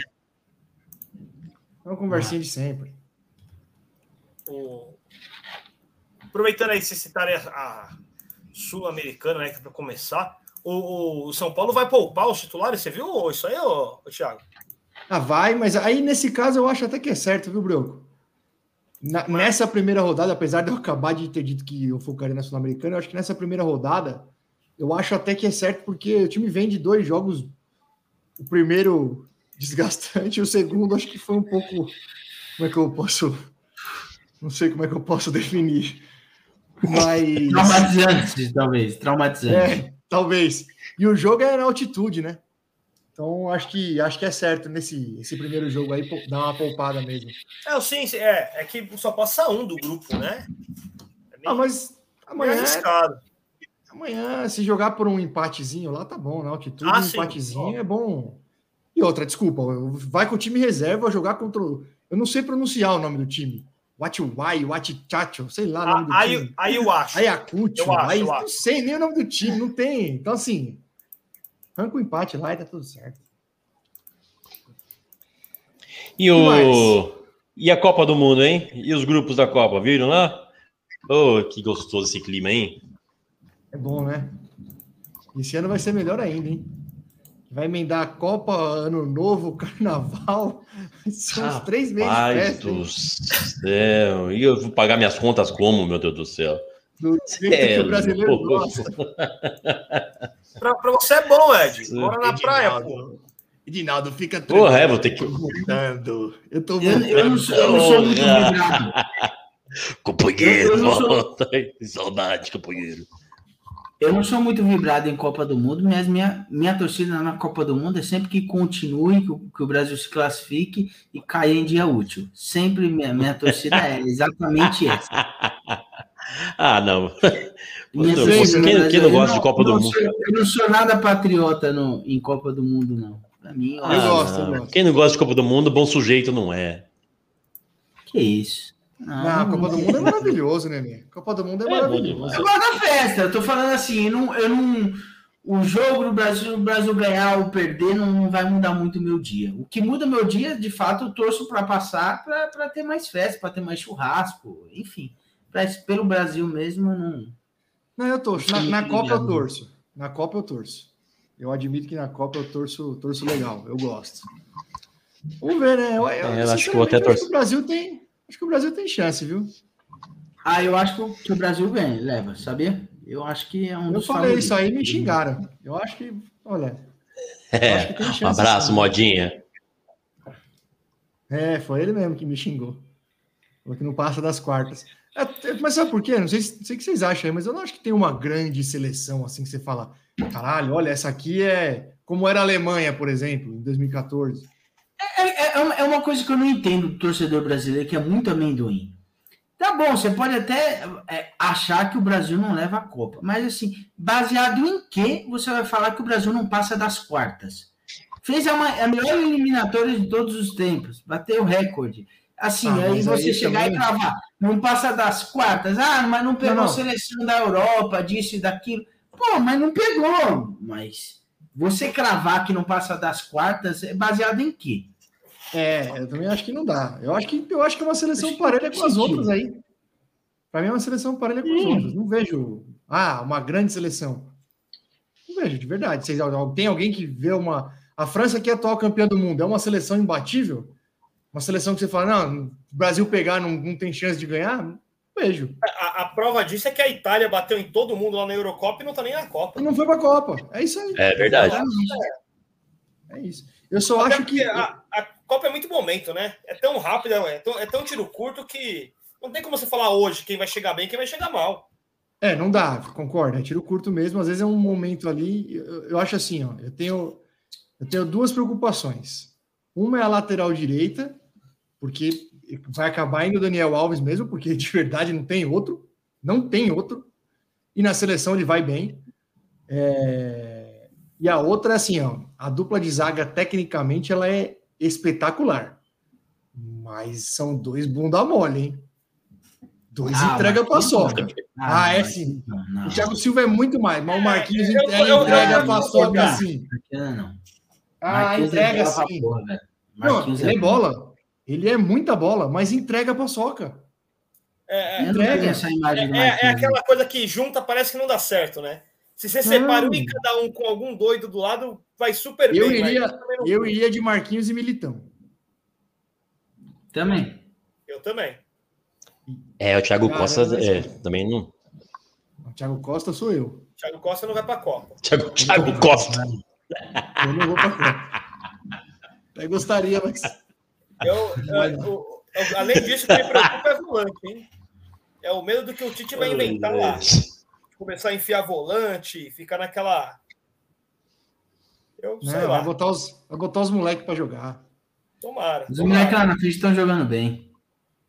Mesma conversinha de sempre. o- Aproveitando aí, se citarem a, a Sul-Americana, né, para começar, o, o São Paulo vai poupar os titulares, você viu isso aí, ô, ô, Thiago? Ah, vai, mas aí nesse caso eu acho até que é certo, viu, Broco? Na- nessa primeira rodada, apesar de eu acabar de ter dito que eu focaria na Sul-Americana, eu acho que nessa primeira rodada eu acho até que é certo, porque o time vem de dois jogos. O primeiro desgastante, e o segundo acho que foi um pouco. Como é que eu posso. Não sei como é que eu posso definir. Mas. Traumatizante, talvez. Traumatizante. É, talvez. E o jogo é na altitude, né? Então acho que acho que é certo nesse esse primeiro jogo aí dar uma poupada mesmo. É, o sim, é, é que só passa um do grupo, né? É meio, Ah, mas amanhã, arriscado. amanhã se jogar por um empatezinho lá tá bom, na altitude, Ah, um sim. empatezinho é bom. E outra, desculpa, vai com o time reserva jogar contra eu não sei pronunciar o nome do time. Watiwai, Watichacho, sei lá o nome do Ah, aí, time. aí eu acho. Ayacucho, Eu acho, aí, eu não acho. sei nem o nome do time, não tem. Então, assim, arranca o empate lá e tá tudo certo. E, o, e a Copa do Mundo, hein? E os grupos da Copa, viram lá? Oh, que gostoso esse clima, hein? É bom, né? Esse ano vai ser melhor ainda, hein? Vai emendar a Copa, Ano Novo, Carnaval. São uns três meses hein? do céu. E eu vou pagar minhas contas como, meu Deus do céu? Do jeito É que o brasileiro louco. gosta. Pra, pra você é bom, Ed. Mora na praia, pô. Edinaldo, fica Porra, é, vou ter que. voltando. Eu tô Eu, eu não sou, eu não sou muito vibrado. Companheiro, Eu não sou- volta. Que Saudade, companheiro. Eu não sou muito vibrado em Copa do Mundo, mas minha, minha torcida na Copa do Mundo é sempre que continue, que, o- que o Brasil se classifique e caia em dia útil. Sempre minha, minha torcida é exatamente essa. Ah, não. Minha torcida no quem, quem não gosta de Copa do não Mundo? sou- eu não sou nada patriota no, em Copa do Mundo, não. Pra mim, eu acho gosto, não. eu gosto. Quem não gosta de Copa do Mundo, bom sujeito não é. que isso. Não, Não, a Copa do Mundo é maravilhoso, né, minha? Copa do Mundo é É bom maravilhoso. Eu gosto da festa, eu tô falando assim, eu não, eu não, o jogo do Brasil, o Brasil ganhar ou perder não, não vai mudar muito o meu dia. O que muda meu dia, de fato, eu torço para passar para ter mais festa, para ter mais churrasco, enfim. Pra, pelo Brasil mesmo, eu não. Não, eu torço. Na, na Copa eu torço. Na Copa eu torço. Eu admito que na Copa eu torço, torço legal. Eu gosto. Vamos ver, né? Eu, eu, É, eu acho que eu vou sinceramente, até o Brasil tem. Acho que o Brasil tem chance, viu? Ah, eu acho que o, Brasil ganha, leva, sabia? Eu acho que é um Eu dos falei favoritos. isso aí e me xingaram. Eu acho que, olha. acho que tem Um abraço, modinha. É, foi ele mesmo que me xingou. Falou que não passa das quartas. É, é, mas sabe por quê? Não sei, sei o que vocês acham aí, mas eu não acho que tem uma grande seleção assim que você fala, caralho, olha, essa aqui é como era a Alemanha, por exemplo, em 2014. É, é- é uma, é uma coisa que eu não entendo do torcedor brasileiro, que é muito amendoim. Tá bom, você pode até é, achar que o Brasil não leva a Copa, mas assim, baseado em que você vai falar que o Brasil não passa das quartas? Fez a, a melhor eliminatória de todos os tempos, bateu o recorde. Assim, Ah, aí você aí chegar também- e cravar, não passa das quartas, ah, mas não pegou Não, não. seleção da Europa, disso e daquilo. Pô, mas não pegou. Mas você cravar que não passa das quartas é baseado em quê? É, eu também acho que não dá. Eu acho que, eu acho que é uma seleção parelha com as outras aí. Para mim é uma seleção parelha com as outras. Não vejo, ah, uma grande seleção. Não vejo, de verdade. Vocês, tem alguém que vê uma. A França, que é atual campeã do mundo, é uma seleção imbatível? Uma seleção que você fala, não, o Brasil pegar não, não tem chance de ganhar? Não vejo. A, a prova disso é que a Itália bateu em todo mundo lá na Eurocopa e não tá nem na Copa. E não foi para a Copa. É isso aí. É verdade. É isso. Eu só Até acho que. A, a Copa é muito momento, né? É tão rápido, é tão, é tão tiro curto que não tem como você falar hoje quem vai chegar bem quem vai chegar mal. É, não dá, concordo. É tiro curto mesmo. Às vezes é um momento ali. Eu, eu acho assim, ó. Eu tenho, eu tenho duas preocupações. Uma é a lateral direita, porque vai acabar indo o Daniel Alves mesmo, porque de verdade não tem outro. Não tem outro. E na seleção ele vai bem. É, E a outra é assim, ó. A dupla de zaga, tecnicamente, ela é espetacular. Mas são dois bunda mole, hein? Dois Ah, entrega paçoca. não. Ah, é sim. Não, não. O Thiago Silva é muito mais, mas o Marquinhos eu- entrega, eu- eu- entrega eu- a paçoca assim. Marquinhos não. Ah, Marquinhos entrega sim. porra. Não, Marquinhos ele é bom. bola. Ele é muita bola, mas entrega a paçoca. É, é, entrega. imagem do é, é Marquinhos. aquela coisa que junta, parece que não dá certo, né? Se você separa um e cada um com algum doido do lado, vai super Eu bem. iria, eu iria de Marquinhos e Militão. Também. Eu também. É, o Thiago Caramba, Costa esse- é, também não. O Thiago Costa sou eu. Thiago Costa não vai pra Copa. Thiago, Thiago Costa. Eu não vou pra Copa. Até gostaria, mas. Eu, eu- eu- eu- além disso, o que me preocupa é volante, hein? É o medo do que o Tite vai inventar lá. Começar a enfiar volante, ficar naquela. Eu sei Não, lá. vai botar os, vai botar os moleques pra jogar. Tomara. Os tomara. moleques lá na frente estão jogando bem.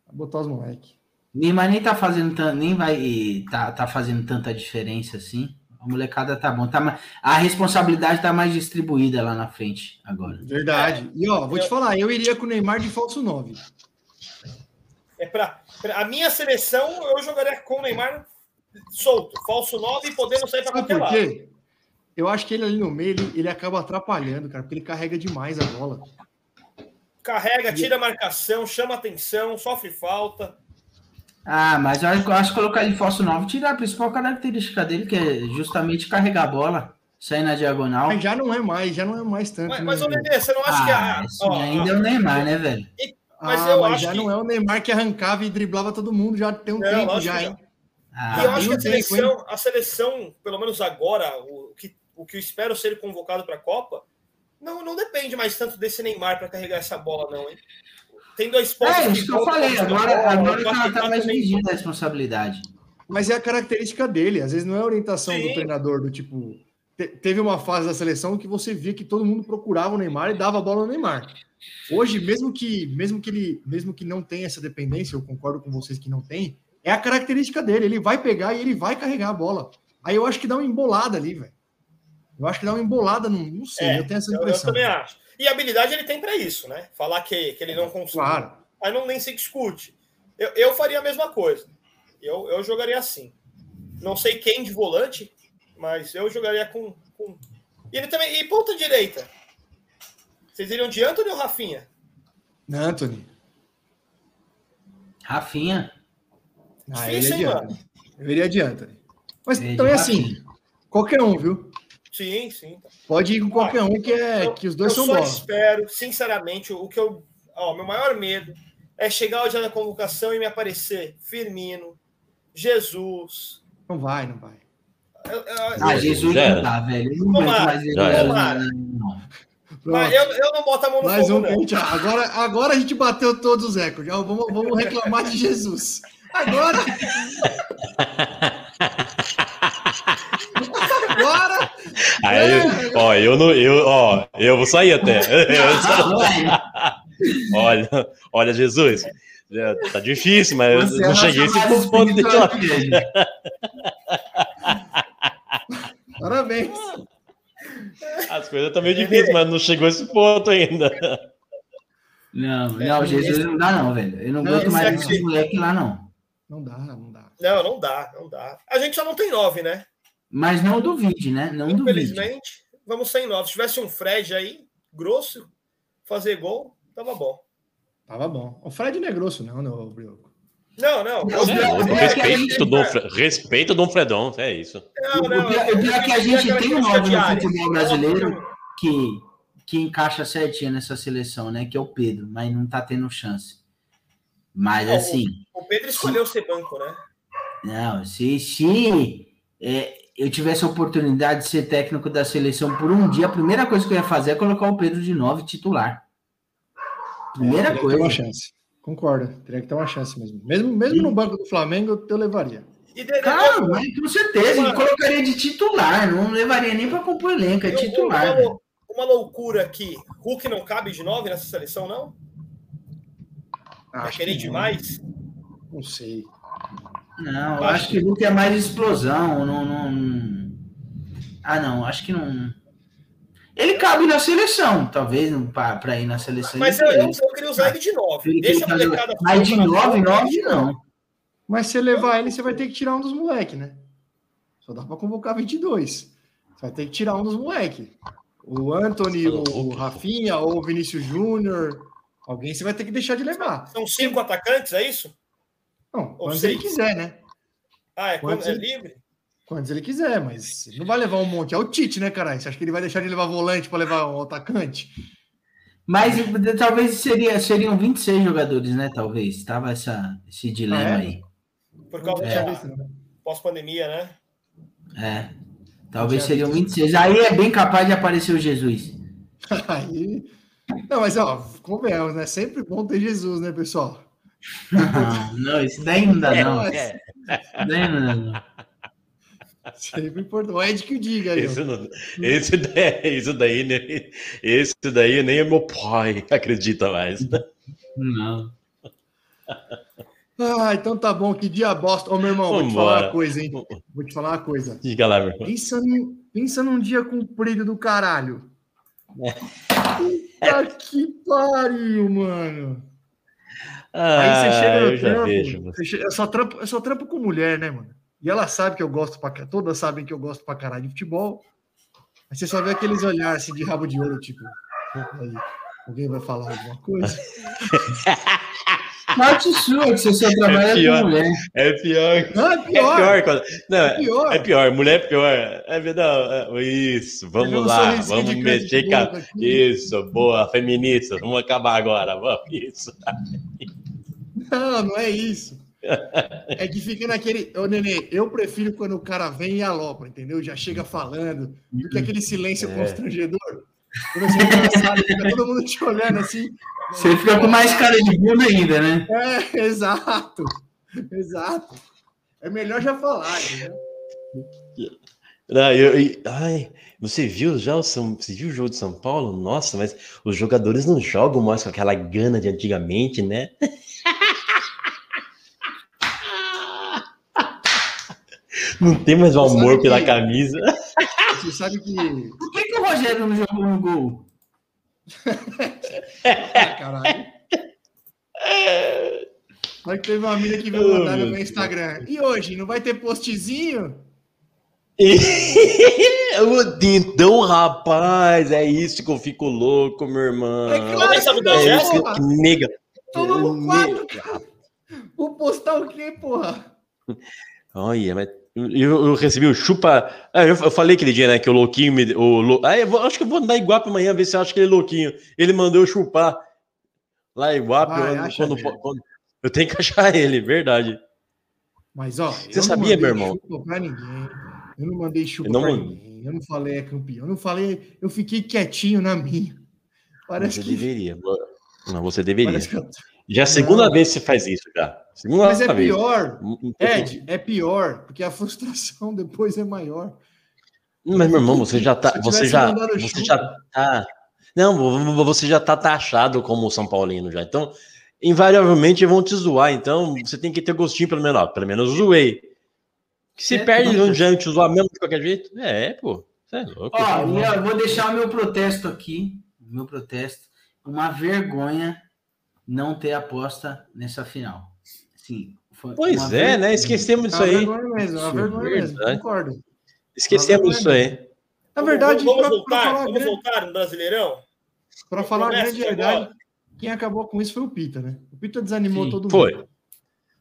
Vai botar os moleques. Neymar nem tá fazendo nem vai tá, tá fazendo tanta diferença assim. A molecada tá bom, tá ma- a responsabilidade tá mais distribuída lá na frente agora. Verdade. E ó, vou te falar, eu iria com o Neymar de falso 9. É pra, pra- a minha seleção, eu jogaria com o Neymar solto, falso 9 e podendo sair para qualquer lado. Eu acho que ele ali no meio, ele, ele acaba atrapalhando, cara, porque ele carrega demais a bola. Carrega, tira a marcação, chama atenção, sofre falta. Ah, mas eu acho, eu acho que colocar ele falso 9 tirar a principal característica dele, que é justamente carregar a bola, sair na diagonal. Mas já não é mais, já não é mais tanto. Mas, né, mas ô, meu? Nenê, você não acha que Ah, a. esse ó, ainda é o Neymar, né, velho? mas ah, eu mas acho já que- não é o Neymar que arrancava e driblava todo mundo já tem um Não, tempo já, que hein? Ah, E eu acho que a tempo, seleção, a seleção, pelo menos agora, o que, o que eu espero ser convocado para a Copa, não, não depende mais tanto desse Neymar para carregar essa bola, não, hein? Tem dois pontos. é isso que eu falei. Agora, agora o tá, tá mais medida a responsabilidade. Mas é a característica dele, às vezes não é a orientação Sim. do treinador, do tipo. te- teve uma fase da seleção que você via que todo mundo procurava o Neymar e dava a bola no Neymar. Hoje, mesmo que, mesmo que ele, mesmo que não tenha essa dependência, eu concordo com vocês que não tem, é a característica dele. Ele vai pegar e ele vai carregar a bola. Aí eu acho que dá uma embolada ali, velho. Eu acho que dá uma embolada, não, não sei, É, eu tenho essa Eu, eu impressão. também acho. E a habilidade ele tem para isso, né? Falar que, que ele não consegue. Claro. Aí não nem se discute. Eu, eu faria a mesma coisa. Eu, eu jogaria assim. Não sei quem de volante, mas eu jogaria com. com... E ele também. E ponta direita? Vocês iriam de Anthony ou Rafinha? Anthony. Rafinha. Ah, Difícil, ele hein, adianta. Eu iria de Anthony. Mas Ele também de assim, Rafinha. qualquer um, viu? Sim, sim. tá. Pode ir com qualquer um que, é, Eu- que os dois eu são só bola. espero, sinceramente, o que eu. Ó, meu maior medo é chegar ao dia da convocação e me aparecer Firmino, Jesus. Não vai, não vai. eu- eu- Ah, Jesus Já não dá, velho. Eu não Tomara, mais não. mas eu, eu não boto a mão no Mais fogo, um agora, agora a gente bateu todos os recordes. Vamos, vamos reclamar de Jesus. Agora. Agora. Aí, ó, eu não, eu, ó, eu vou sair até. Eu olha, olha, Jesus, tá difícil, mas eu Você é não cheguei esse ponto de lá. Parabéns. As coisas estão meio difíceis, mas não chegou a esse ponto ainda. Não, não, Jesus não dá, não, velho. Eu não Não, aguento mais aqui- esses moleques lá, não. Não dá, não dá. Não, não dá, não dá. A gente já não tem nove, né? Mas não duvide, né? Não duvide. Infelizmente, vamos sem nove. Se tivesse um Fred aí, grosso, fazer gol, tava bom. Tava bom. O Fred não é grosso, não, não, Brioco. Não, não. Não, não, não, Respeito, Dom, Fre- respeito, Dom Fredon, é isso. Não, O não. pior, o pior é que a gente tem um nome no futebol brasileiro que, que encaixa certinho nessa seleção, né? Que é o Pedro, mas não tá tendo chance. Mas assim, O Pedro escolheu ser banco, né? não, se, se é, eu tivesse a oportunidade de ser técnico da seleção por um dia, a primeira coisa que eu ia fazer é colocar o Pedro de nove titular. Primeira que ter uma coisa. chance. Concordo. Teria que ter uma chance mesmo. Mesmo, mesmo no banco do Flamengo, eu levaria. E Cara, mas com certeza, ele colocaria de titular, não levaria nem para compor elenco, é eu- titular. Uma, lou- uma loucura aqui. Hulk não cabe de nove nessa seleção, não? Vai Acho querer que não. demais? Não sei. Não, eu acho que o Luke é mais explosão. Não, não... Ah, não, acho que não. Ele cabe na seleção, talvez para ir na seleção. Mas ele eu, eu, queria. eu queria usar ele de nove. Ele Deixa a molecada. Mas de na 9, frente. 9 não. Mas se você levar ele, você vai ter que tirar um dos moleques, né? Só dá pra convocar 22. Você vai ter que tirar um dos moleques. O Anthony, o, o Rafinha ou o Vinícius Júnior. Alguém você vai ter que deixar de levar. São cinco atacantes, é isso? Não, Ou quantos seis. ele quiser, né? Ah, é, quando Quantos é ele- livre? Quantos ele quiser, mas ele não vai levar um monte. É o Tite, né, caralho? Você acha que ele vai deixar de levar volante para levar o atacante? Mas eh, talvez seria, seriam 26 jogadores, né? Talvez. Tava essa, esse dilema É. aí. Por causa Não da pós-pandemia, né? É. Talvez seriam visto. 26. Aí é bem capaz de aparecer o Jesus. Aí. Não, mas ó, convenhamos, né? Sempre bom ter Jesus, né, pessoal? Não, não, isso daí não dá, não. Mas É, Isso daí não dá, não. Sempre importante. O Ed que o diga esse, não- esse daí, isso daí, né? Esse daí nem é meu pai acredita mais. Não. Ah, então tá bom. Que dia bosta. Ô, meu irmão, vou te falar Vambora. uma coisa, hein? Vou te falar uma coisa. Diga lá, meu irmão. Pensa num, pensa num dia comprido do caralho. Puta que pariu, mano. Aí você Ah, chega no eu já trampo, vejo. você che- eu, só trampo, eu só trampo com mulher, né, mano? E ela sabe que eu gosto pra ca- Todas sabem que eu gosto pra caralho de futebol. Aí você só vê aqueles olhares assim de rabo de ouro, tipo. Alguém vai falar alguma coisa? Sorte sua que você só trabalha pior. com mulher. É pior. Não, é É pior. pior. quando- Não, É pior. é pior. Mulher é pior. É verdade. É- Isso, vamos lá. Vamos mexer com a-. Isso, boa, feminista. Vamos acabar agora. Vamos, isso. Não, não é isso. É que fica naquele. Ô, Nenê, eu prefiro quando o cara vem e alopra, entendeu? Já chega falando, do que aquele silêncio É. constrangedor. Quando você entra na sala, fica todo mundo te olhando assim. Você fica com mais cara de bunda ainda, né? É, exato. Exato. É melhor já falar, entendeu? Não, eu- e- ai, você viu já o São, você viu o jogo de São Paulo? Nossa, mas os jogadores não jogam mais com aquela gana de antigamente, né? Não tem mais o amor pela que- camisa. Você sabe que. O Rogério não jogou no gol? Ah, caralho. Olha que teve uma mina que veio Oh, mandar no meu Instagram. E hoje, não vai ter postzinho? então, rapaz, é isso que eu fico louco, meu irmão. É claro sabe que É isso que nega. Tomamos quatro, cara. Vou postar o quê, porra? Olha, mas eu, eu recebi o chupa. Ah, eu, eu falei aquele dia, né? Que o louquinho me. O, lou- ah, eu vou- acho que eu vou andar igual amanhã, ver se eu acho que ele é louquinho. Ele mandou eu chupar. Lá Vai, eu, quando, quando- eu tenho que achar ele, verdade. Mas, ó, Você sabia, meu irmão? pra ninguém. Eu não mandei chupa Eu não pra ninguém. Eu não falei é campeão. Eu não falei. Eu fiquei quietinho na minha. Parece você que. deveria. Não, você deveria. Que Já é a segunda Não. vez que você faz isso, já. Segunda Mas é vez. pior. Ed, é pior, porque a frustração depois é maior. Mas, meu irmão, você já tá. Você já, você já tá. Não, vo- vo- você já tá taxado como São Paulino já. Então, invariavelmente vão te zoar. Então, você tem que ter gostinho, pelo menos. ó, Pelo menos zoei. Que se É, perde, não. já te zoar mesmo de qualquer jeito. É, pô. Você é louco. Ó, eu vou deixar o meu protesto aqui. Meu protesto. Uma vergonha não ter aposta nessa final. Sim. foi Pois é, vergonha. né? Esquecemos É disso uma aí. vergonha mesmo, é uma Isso, vergonha mesmo. verdade. Concordo. Esquecemos disso aí. Na verdade, vamos pra- pra voltar, falar vamos grande- voltar no Brasileirão? Pra falar a grande de verdade, agora. quem acabou com isso foi o Pita, né? O Pita desanimou Sim, todo mundo. Foi.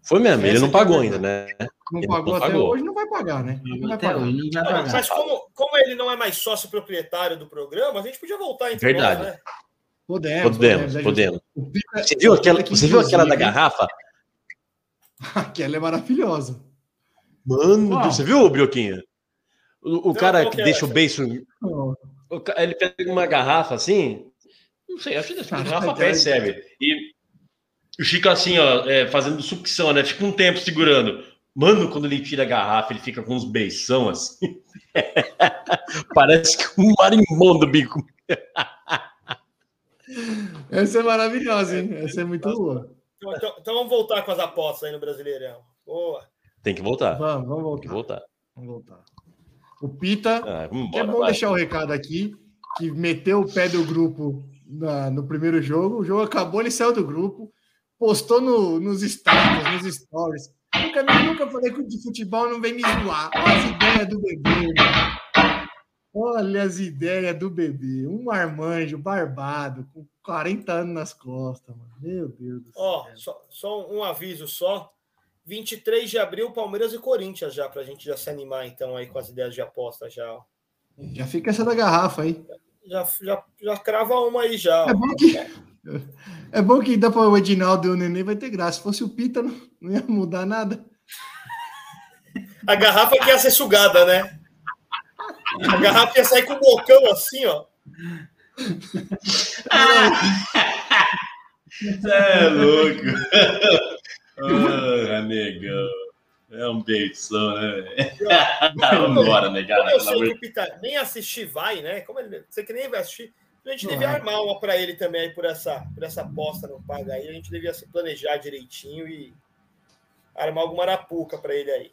Foi mesmo. Ele não é a pagou verdade. ainda, né? Não Ele pagou não até pagou. hoje, não vai pagar, né? Não vai pagar. não vai Não, pagar. mas como, como ele não é mais sócio proprietário do programa, a gente podia voltar entre Verdade. nós, né? Podemos, Podemos, é podemos. Pita- Você viu aquela, você viu aquela da garrafa? Aquela é maravilhosa. Mano, Qual? você viu, Brioquinha? O, o cara que é deixa o essa? beiço. O ca- Ele pega uma garrafa assim. Não sei, acho que uma Caralho, garrafa serve. E fica assim, ó, é, fazendo sucção, né? Fica um tempo segurando. Mano, quando ele tira a garrafa, ele fica com uns beição assim. Parece que um marimbondo bico. Essa é maravilhosa, hein? Essa é muito boa. Então, então- então vamos voltar com as apostas aí no Brasileirão. Boa. Tem que voltar. Vamos, vamos Tem que voltar. voltar. Vamos voltar. O Pita, Ah, é embora, bom vai. deixar o recado aqui, que meteu o pé do grupo na- no primeiro jogo. O jogo acabou, ele saiu do grupo, postou no- nos status, nos stories. Nunca, nunca falei que de futebol não vem me zoar. Olha as ideias do bebê, mano. Olha as ideias do bebê. Um marmanjo barbado, com 40 anos nas costas, mano. Meu Deus do céu. Ó, só, só um aviso só. 23 de abril, Palmeiras e Corinthians já, pra gente já se animar então aí com as ideias de aposta já. Já fica essa da garrafa aí. Já, já, já crava uma aí já. É bom que. É bom que dá para o Edinaldo e o Nenê vai ter graça. Se fosse o Pita, não, não ia mudar nada. A garrafa que ia ser sugada, né? A garrafa ia sair com o bocão assim, ó. Você é louco. ah, negão. É um beição, né? velho? Vambora, negada. Como eu sei que o Pita nem assistir vai, né? Como ele, você que nem vai assistir, a gente devia vai. armar uma para ele também aí por essa, por essa aposta não paga aí. A gente devia se planejar direitinho e armar alguma arapuca para ele aí.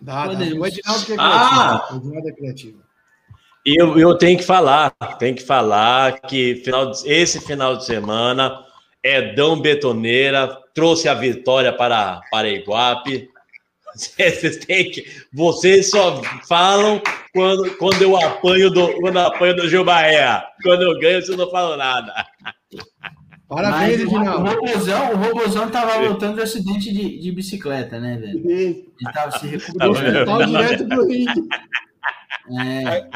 Dá, dá. O Edinaldo que é criativo. Ah! O Edinaldo é criativo. Eu, eu tenho que falar, tenho que falar que final de- esse final de semana Edão Betoneira trouxe a vitória para, para Iguape. Vocês têm que. Vocês só falam quando, quando eu apanho do quando eu apanho do Gilbaé. Quando eu ganho, vocês não falam nada. Parabéns, o, Edinaldo. Robozão, o Robozão tava voltando de acidente de, de bicicleta, né, velho? Ele tava se recuperando. Tá direto pro ringue. É.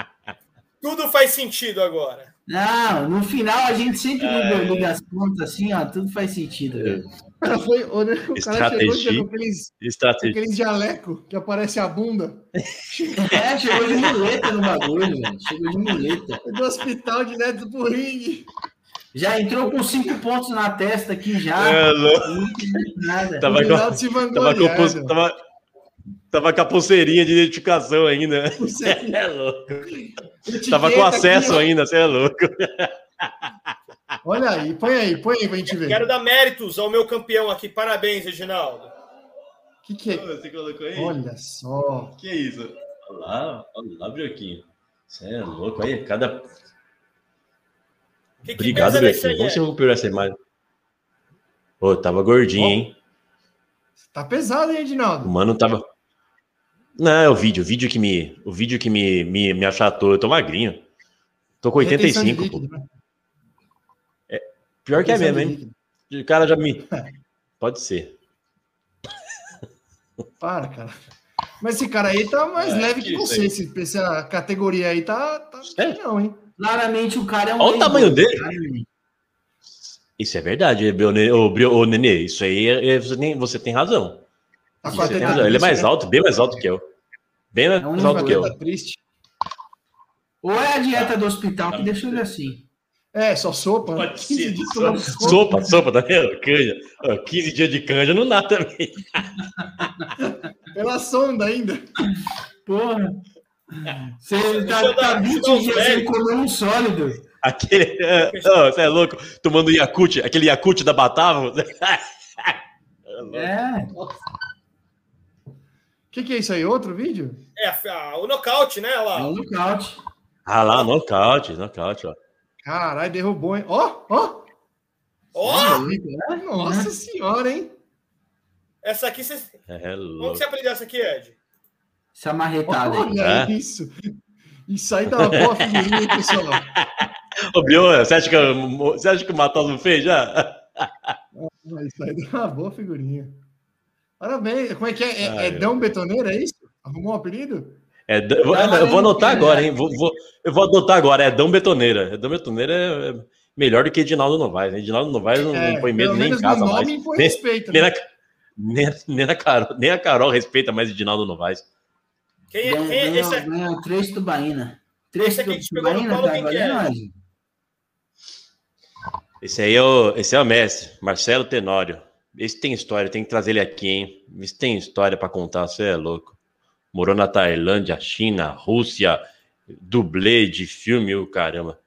Tudo faz sentido agora. Não, no final a gente sempre É. liga, liga as contas assim, ó, tudo faz sentido, velho. O cara, foi, o, cara Estratégia. chegou com aqueles, Estratégia. aqueles jaleco que aparece a bunda. É, chegou de muleta no bagulho, velho. Chegou de muleta. Do hospital direto pro ringue. Já entrou com cinco pontos na testa aqui já. É, louco. Não nada. Tava o com- Tava com, tava, tava com a pulseirinha de identificação ainda. Você é louco. Tava com acesso aqui, ainda, você é louco. Olha aí, põe aí, põe aí pra gente ver. Quero dar méritos ao meu campeão aqui. Parabéns, Reginaldo. O que, que é? Você colocou aí? Olha só. Que isso? Olha lá, olha lá, Brioquinho. Você é louco aí, cada. O que, que Obrigado, aí? Como você é? recuperou essa imagem? Pô, tava gordinho, hein? Tá pesado, hein, O Edinaldo? mano tava. Não, é o vídeo, o vídeo que me, o vídeo que me, me, me achatou. Eu tô magrinho. Tô com Retenção de 85, pô. né? Pior que é mesmo, de hein? O cara já me. Pode ser. Para, cara. Mas esse cara aí tá mais É, leve que que você. Esse, essa categoria aí tá. tá É. Não, hein? Claramente o cara é um. Olha o tamanho dele. claramente. Isso é verdade, ô, Nenê-. Isso aí é- é- você, tem, você tem razão. Tá Você a tem razão. Ele é mais né? alto, bem mais alto que eu. Bem mais É um Tá alto que eu. triste. Ou é a dieta do hospital que deixou ele assim. É, só sopa. Pode 15 ser. dias Sopa, sopa. sopa, sopa, tá vendo? Canja. Ó, 15 dias de canja não dá também. Pela sonda ainda. Porra. Você Deixa tá, eu tá dar- 20 deixa eu dar os dias sem comer um sólido. Aquele. é, Ô, você é louco? Tomando Yakut, aquele Yakut da Batavo. É. O que, que é isso aí? Outro vídeo? É, o nocaute, né? Olha É lá. um nocaute. Ah lá, nocaute, nocaute, ó. Caralho, derrubou, hein? Ó, ó. Ó, Nossa senhora, hein? essa aqui, você... É Onde louco. você aprendeu essa aqui, Ed? Essa marretada aí. É? isso. Isso aí dá uma boa figurinha, pessoal. Ô, Bion, você acha que, eu- você acha que o Matos não fez já? Isso aí dá uma boa figurinha. Parabéns. Como é que é? É, Ai, é Dão Betoneira, é isso? Arrumou um apelido? É, eu, vou, eu vou anotar agora, hein? Vou, vou- eu vou adotar agora. É Dão Betoneira. Dão Betoneira é é melhor do que Edinaldo Novaes. né? Edinaldo Novaes não, É, não põe medo nem em menos casa mais. Nem, respeito. nem, né? na, nem, nem, na Carol, nem a Carol respeita mais Edinaldo Novaes. Quem, é- quem é Ganhou, esse ganhou três tubaína. Três Esse tubaína, tá é? valendo? Esse aí é o, esse é o mestre, Marcelo Tenório. Esse tem história, tem que trazer ele aqui, hein? Esse tem história pra contar, você é louco. Morou na Tailândia, China, Rússia, dublê de filme, o caramba.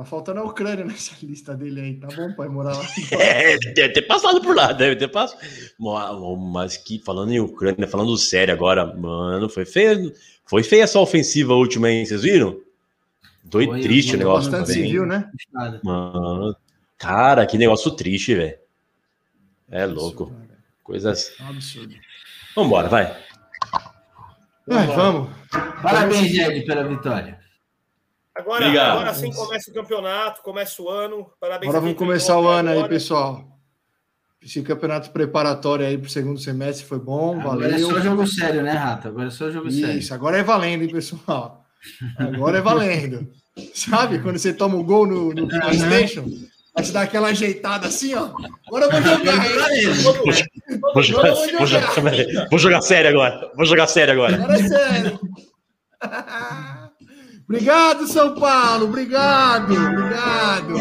Tá faltando a Ucrânia nessa lista dele aí. Tá bom, pai, morar lá. É, deve ter passado por lá, deve ter passado. Mas que falando em Ucrânia, falando sério agora, mano, foi feio. Foi feia essa ofensiva última, hein? Vocês viram? Foi, Foi triste o negócio. Bastante também. civil, né? Mano, cara, que negócio triste, velho. É louco. Coisas. Absurdo. Vambora, vai. Vai, vamos. Parabéns, Ed, pela vitória. Agora, Obrigado. agora sim começa o campeonato, começa o ano. Parabéns. Agora vamos começar o ano até aí, pessoal. Esse campeonato preparatório aí para o segundo semestre foi bom, Agora é valeu. só jogo sério, né, Rato? Agora é só jogo sério. Isso, agora é valendo, hein, pessoal? Agora é valendo. Sabe quando você toma o gol no, no PlayStation? Aí você dá aquela ajeitada assim, ó. Agora eu vou jogar, hein? Vou jogar, Agora eu vou, jogar, vou jogar sério agora. Vou jogar sério agora. Agora é sério. Obrigado, São Paulo. Obrigado. Obrigado.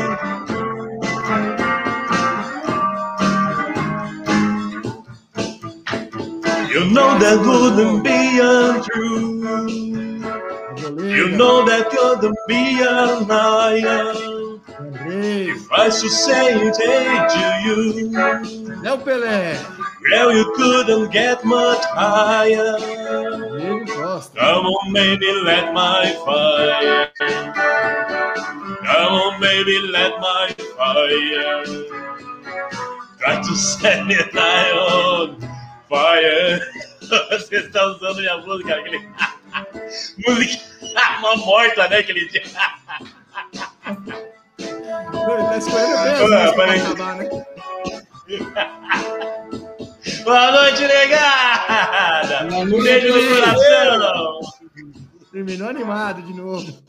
You know that wouldn't be untrue. You know that couldn't be a liar. If I should say it ain't to you, Léo Pelé. Well, you couldn't get much higher. Come on, baby, let my fire. Come on, baby, let my fire. Try to set me on fire. Você está usando minha música, aquele. música. Uma morta, né? Aquele dia. Não, ele tá escolhendo as Ah, músicas acabar, né? Boa noite, negada! Um beijo no coração! Terminou animado de novo.